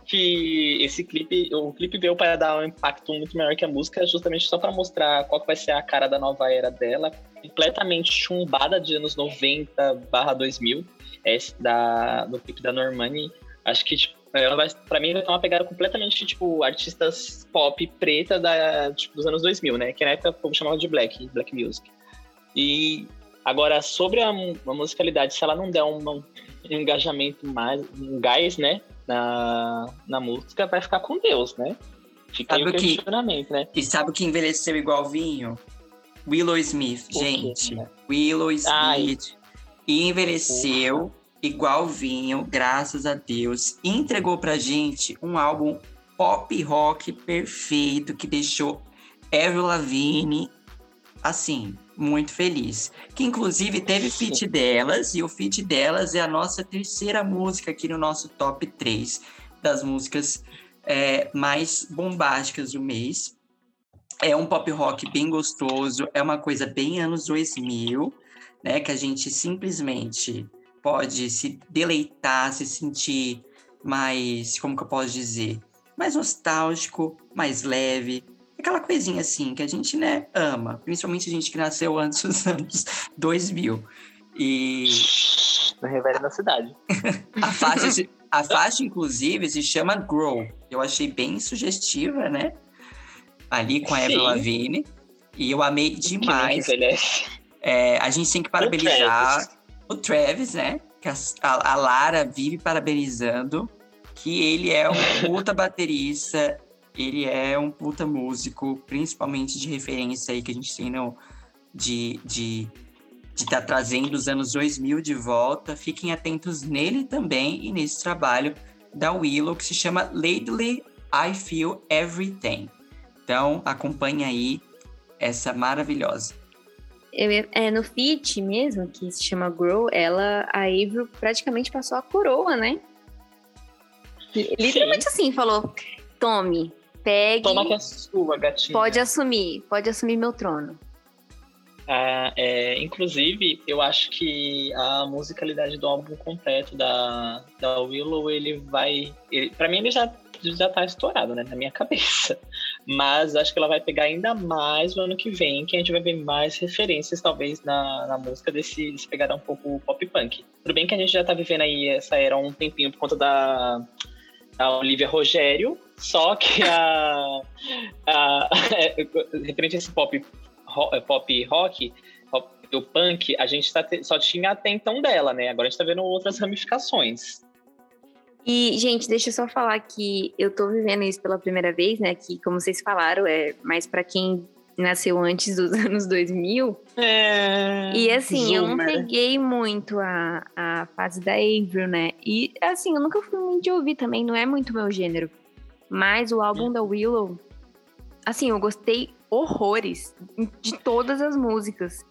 que esse clipe, o clipe veio para dar um impacto muito maior que a música, justamente só para mostrar qual vai ser a cara da nova era dela, completamente chumbada de anos 90 barra 2000, esse da, do clipe da Normani. Acho que, tipo, ela vai, pra mim, vai ter uma pegada completamente, tipo, artistas pop preta da, tipo, dos anos 2000, né? Que na época o povo chamava de black, black music. E agora, sobre a, a musicalidade, se ela não der um, um engajamento mais, um gás, né? Na, na música, vai ficar com Deus, né? Fica sabe aí o que, né? E sabe o que envelheceu igual vinho? Willow Smith, gente. Né? Willow Smith. Ai. E envelheceu igual vinho, graças a Deus, entregou pra gente um álbum pop rock perfeito que deixou Avril Lavigne assim, muito feliz. Que inclusive teve feat delas e o feat delas é a nossa terceira música aqui no nosso top 3 das músicas é, mais bombásticas do mês. É um pop rock bem gostoso, é uma coisa bem anos 2000, né, que a gente simplesmente pode se deleitar, se sentir mais, como que eu posso dizer, mais nostálgico, mais leve, aquela coisinha assim que a gente, né, ama, principalmente a gente que nasceu antes dos anos 2000. E não revela na cidade. a faixa, a faixa inclusive se chama Grow. Eu achei bem sugestiva, né? Ali com a Eva Lavigne. E eu amei demais. É, a gente tem que parabenizar o Travis, né? Que a, a, Lara vive parabenizando. Que ele é um puta baterista, ele é um puta músico, principalmente de referência aí que a gente tem no, de de de estar tá trazendo os anos 2000 de volta. Fiquem atentos nele também e nesse trabalho da Willow que se chama Lately I Feel Everything. Então, acompanhe aí essa maravilhosa é, no Fit mesmo, que se chama Grow, ela, a Avril praticamente passou a coroa, né? Literalmente Sim. assim, falou: tome, pegue. Toma que é sua, gatinha. Pode assumir, pode assumir meu trono. Ah, é, inclusive, eu acho que a musicalidade do álbum completo da, da Willow, ele vai. Ele, pra mim, ele já já tá estourado, né, na minha cabeça. Mas acho que ela vai pegar ainda mais no ano que vem, que a gente vai ver mais referências, talvez, na, na música desse, desse pegar um pouco pop punk. Tudo bem que a gente já tá vivendo aí essa era um tempinho por conta da, da Olivia Rogério, só que a, a referente a esse pop, pop rock, o punk, a gente tá te, só tinha até então dela, né? Agora a gente tá vendo outras ramificações. E, gente, deixa eu só falar que eu tô vivendo isso pela primeira vez, né? Que, como vocês falaram, é mais para quem nasceu antes dos anos 2000. É, e assim, zoomer. eu não peguei muito a, a fase da Avril, né? E assim, eu nunca fui muito de ouvir também, não é muito meu gênero. Mas o álbum da Willow, assim, eu gostei horrores de todas as músicas.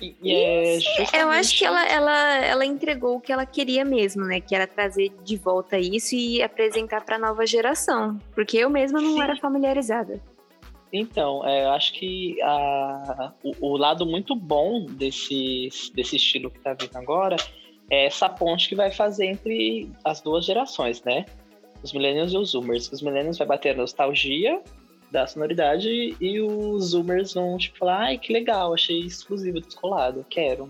E, e é Eu acho justamente- que ela, ela, ela entregou o que ela queria mesmo, né? Que era trazer de volta isso e apresentar pra nova geração. Porque eu mesma não Sim. era familiarizada. Então, é, eu acho que a- o, o lado muito bom desse, desse estilo que tá vindo agora é essa ponte que vai fazer entre as duas gerações, né? Os millennials e os zoomers. Os millennials vai bater a nostalgia da sonoridade e os zoomers vão, tipo, falar, ai, que legal, achei exclusivo, descolado, quero.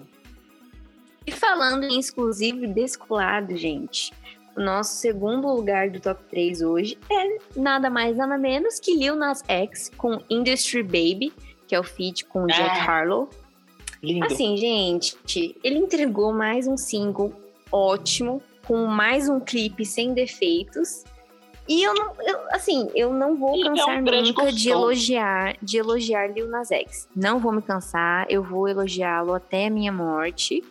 E falando em exclusivo e descolado, gente, o nosso segundo lugar do top 3 hoje é nada mais, nada menos que Lil Nas X com Industry Baby, que é o feat com o Jack Ah. Harlow. Lindo. Assim, gente, ele entregou mais um single ótimo, com mais um clipe sem defeitos. E eu não, eu, assim, eu não vou Ele é um cansar nunca de gostoso. elogiar, de elogiar Lil Nas X. Não vou me cansar, eu vou elogiá-lo até a minha morte.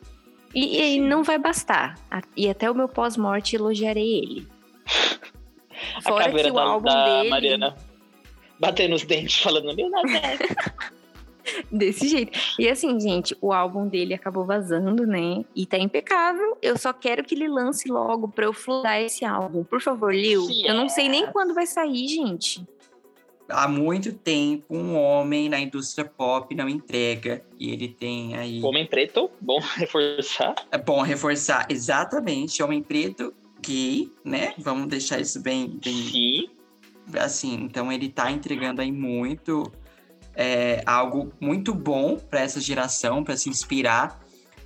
E, e não vai bastar. A- E até o meu pós-morte elogiarei ele. a Fora caveira que o da, álbum da dele. Mariana batendo os dentes, falando, meu Deus, Desse jeito. E assim, gente, o álbum dele acabou vazando, né? E tá impecável. Eu só quero que ele lance logo pra eu fludar esse álbum. Por favor, Lil. Yes. Eu não sei nem quando vai sair, gente. Há muito tempo, um homem na indústria pop não entrega. E ele tem aí. Homem preto, bom reforçar. É bom reforçar exatamente, homem preto, gay, né? Vamos deixar isso bem, bem Sim. assim. Então ele tá entregando aí muito, é, algo muito bom para essa geração, para se inspirar.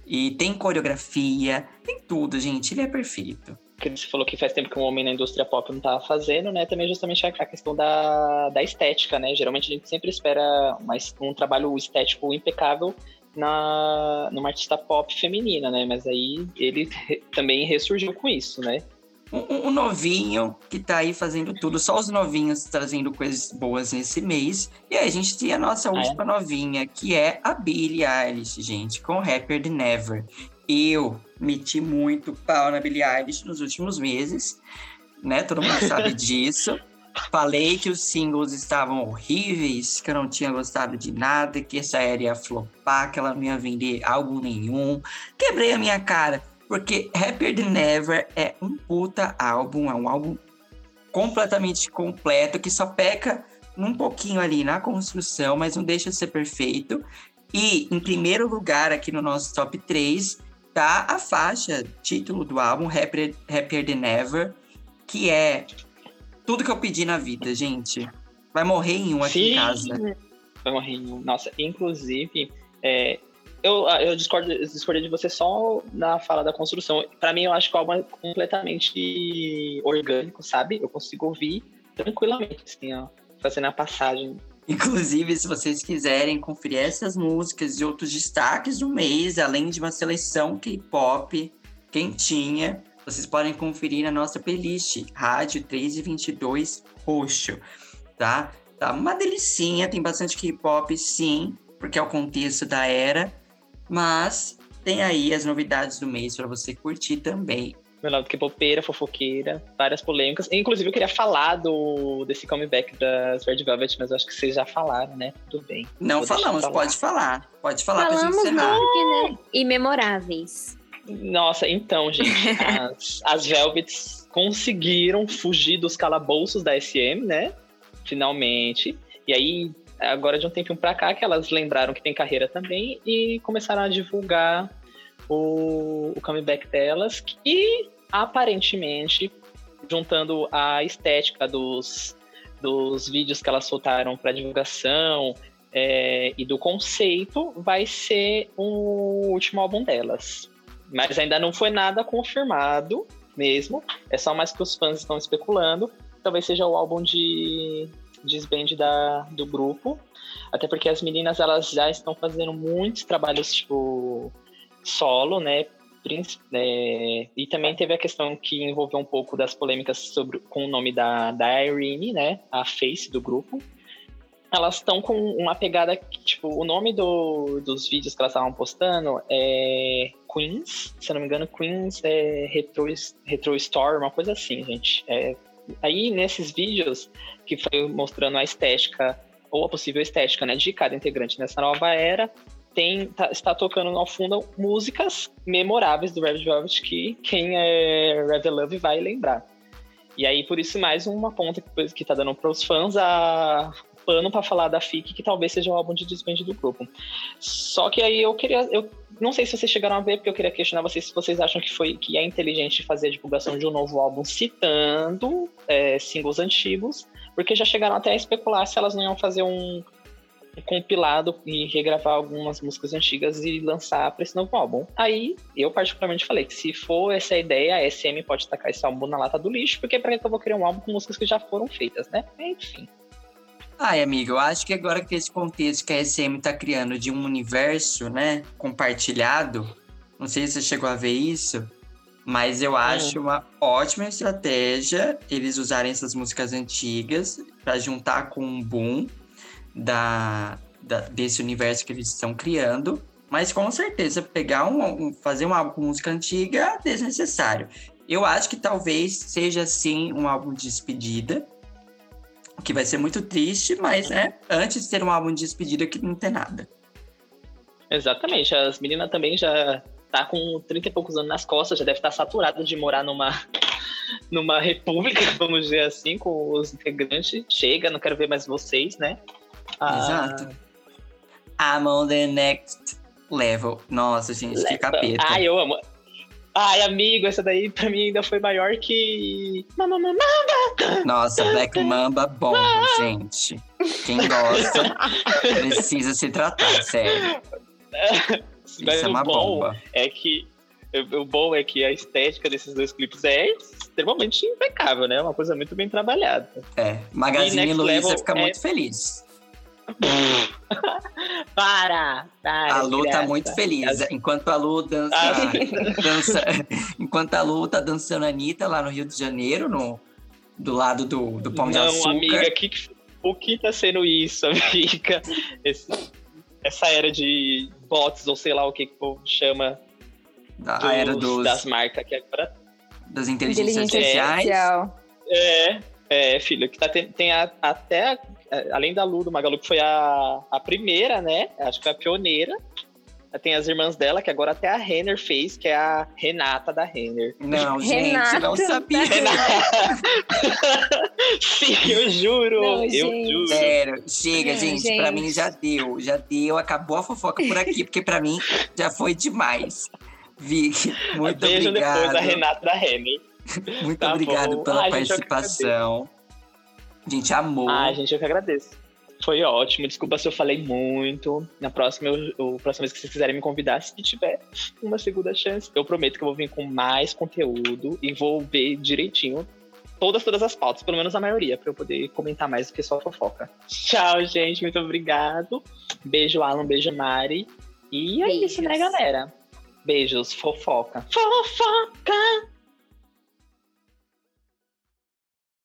E tem coreografia, tem tudo, gente. Ele é perfeito. que você falou que faz tempo que um homem na indústria pop não tava fazendo, né? Também justamente a, questão da, da estética, né? Geralmente a gente sempre espera mais um trabalho estético impecável na numa artista pop feminina, né? Mas aí ele também ressurgiu com isso, né? Um, um- novinho que tá aí fazendo tudo, só os novinhos trazendo coisas boas nesse mês. E aí a gente tem a nossa Ah, é? última novinha, que é a Billie Eilish, gente, com Happier Than Never. Eu meti muito pau na Billie Eilish nos últimos meses, né? Todo mundo sabe disso. Falei que os singles estavam horríveis, que eu não tinha gostado de nada, que essa era ia flopar, que ela não ia vender álbum nenhum. Quebrei a minha cara, porque Happier Than Never é um puta álbum, é um álbum completamente completo, que só peca um pouquinho ali na construção, mas não deixa de ser perfeito. E em primeiro lugar aqui no nosso top 3 tá a faixa, título do álbum, Happier, Happier Than Ever, que é tudo que eu pedi na vida, gente. Vai morrer em um aqui Sim. em casa. Foi um rinho. Nossa, inclusive, é, eu, eu discordo, discordei de você só na fala da construção. Pra mim, eu acho que o álbum é completamente orgânico, sabe? Eu consigo ouvir tranquilamente, assim, ó, fazendo a passagem. Inclusive, se vocês quiserem conferir essas músicas e outros destaques do mês, além de uma seleção K-pop quentinha, vocês podem conferir na nossa playlist Rádio 3 e 22 Roxo, tá? Tá uma delicinha, tem bastante K-pop sim, porque é o contexto da era, mas tem aí as novidades do mês para você curtir também. Meu lado que popeira, fofoqueira, várias polêmicas. Inclusive, eu queria falar do, desse comeback das Red Velvet, mas eu acho que vocês já falaram, né? Tudo bem. Não Vou falamos, falar. pode falar. Pode falar pra gente Falamos encerrar. porque, né? Imemoráveis. Nossa, então, gente, as, as Velvets conseguiram fugir dos calabouços da SM, né? Finalmente. E aí, agora de um tempinho pra cá, que elas lembraram que tem carreira também e começaram a divulgar o, o comeback delas, que aparentemente, juntando a estética dos, dos vídeos que elas soltaram para divulgação é, e do conceito, vai ser o último álbum delas. Mas ainda não foi nada confirmado mesmo. É só mais que os fãs estão especulando. Talvez seja o álbum de desband da, do grupo. Até porque as meninas elas já estão fazendo muitos trabalhos tipo solo, né? É, e também teve a questão que envolveu um pouco das polêmicas sobre com o nome da, da Irene, né? A face do grupo. elas estão com uma pegada que, tipo, o nome do, dos vídeos que elas estavam postando é Queens, se eu não me engano, Queens é Retro, Retro Store, uma coisa assim, gente. É, aí nesses vídeos que foi mostrando a estética ou a possível estética, né, de cada integrante nessa nova era, tem, tá, está tocando ao fundo músicas memoráveis do Red Velvet que quem é Red Love vai lembrar. E aí, por isso, mais uma ponta que, que tá dando para os fãs a pano para falar da FIC, que talvez seja o álbum de desband do grupo. Só que aí eu queria. Eu não sei se vocês chegaram a ver, porque eu queria questionar vocês se vocês acham que foi que é inteligente fazer a divulgação de um novo álbum citando é, singles antigos, porque já chegaram até a especular se elas não iam fazer um, compilado e regravar algumas músicas antigas e lançar para esse novo álbum. Aí, eu particularmente falei que se for essa ideia, a SM pode tacar esse álbum na lata do lixo, porque para que eu vou criar um álbum com músicas que já foram feitas, né? Enfim. Ai, amigo, eu acho que agora que esse contexto que a SM tá criando de um universo, né, compartilhado, não sei se você chegou a ver isso, mas eu acho uma ótima estratégia eles usarem essas músicas antigas para juntar com um boom da, da, desse universo que eles estão criando. Mas com certeza pegar um, um fazer uma música antiga é desnecessário. Eu acho que talvez seja sim um álbum de despedida, que vai ser muito triste, mas né, antes de ter um álbum de despedida que não tem nada. Exatamente, as meninas também já tá com 30 e poucos anos nas costas, já deve estar saturada de morar numa numa república, vamos dizer assim, com os integrantes. Chega, não quero ver mais vocês, né? Ah, Exato. I'm on the next level. Nossa, gente, level. que capeta. Ai, eu amo. Ai, amigo, essa daí pra mim ainda foi maior que. Mamba, mamba. Nossa, Black Mamba bom, gente. Quem gosta precisa se tratar, sério. Isso é uma bomba. É que o bom é que a estética desses dois clipes é extremamente impecável, né? Uma coisa muito bem trabalhada. É, Magazine Luiza fica é... muito feliz. para, para. A Lu tá muito feliz. Enquanto a Lu dança, ah. dança, enquanto a Lu tá dançando a Anitta lá no Rio de Janeiro, no, do lado do, do Pão Não, de Açúcar. Não, amiga, que, o que tá sendo isso, amiga? Esse, essa era de bots, ou sei lá o que que o povo chama. Da dos, era dos, das marcas que é pra... Das inteligências artificiais. É, é, filho, que tá, tem, tem a, até é, além da Lu, do Magalu, que foi a, a primeira, né? Acho que foi a pioneira. Tem as irmãs dela, que agora até a Renner fez, que é a Renata da Renner. Não, gente, Renata não sabia. Sim, eu juro. Não, eu gente. juro. Sério, chega, não, gente, gente. Pra mim já deu. Já deu, acabou a fofoca por aqui, porque pra mim já foi demais. Vicky, muito Beijo obrigado. depois a Renata da Renner. Muito tá obrigado bom. pela Ai, participação. A gente amou. Ah, gente, eu que agradeço. Foi ótimo. Desculpa se eu falei muito. Na próxima, eu, eu, próxima vez que vocês quiserem me convidar, se tiver uma segunda chance, eu prometo que eu vou vir com mais conteúdo e vou ver direitinho todas, todas as pautas, pelo menos a maioria, para eu poder comentar mais do que só fofoca. Tchau, gente. Muito obrigado. Beijo, Alan. Beijo, Mari. E é Beijos. isso, né, galera? Beijos. Fofoca. Fofoca!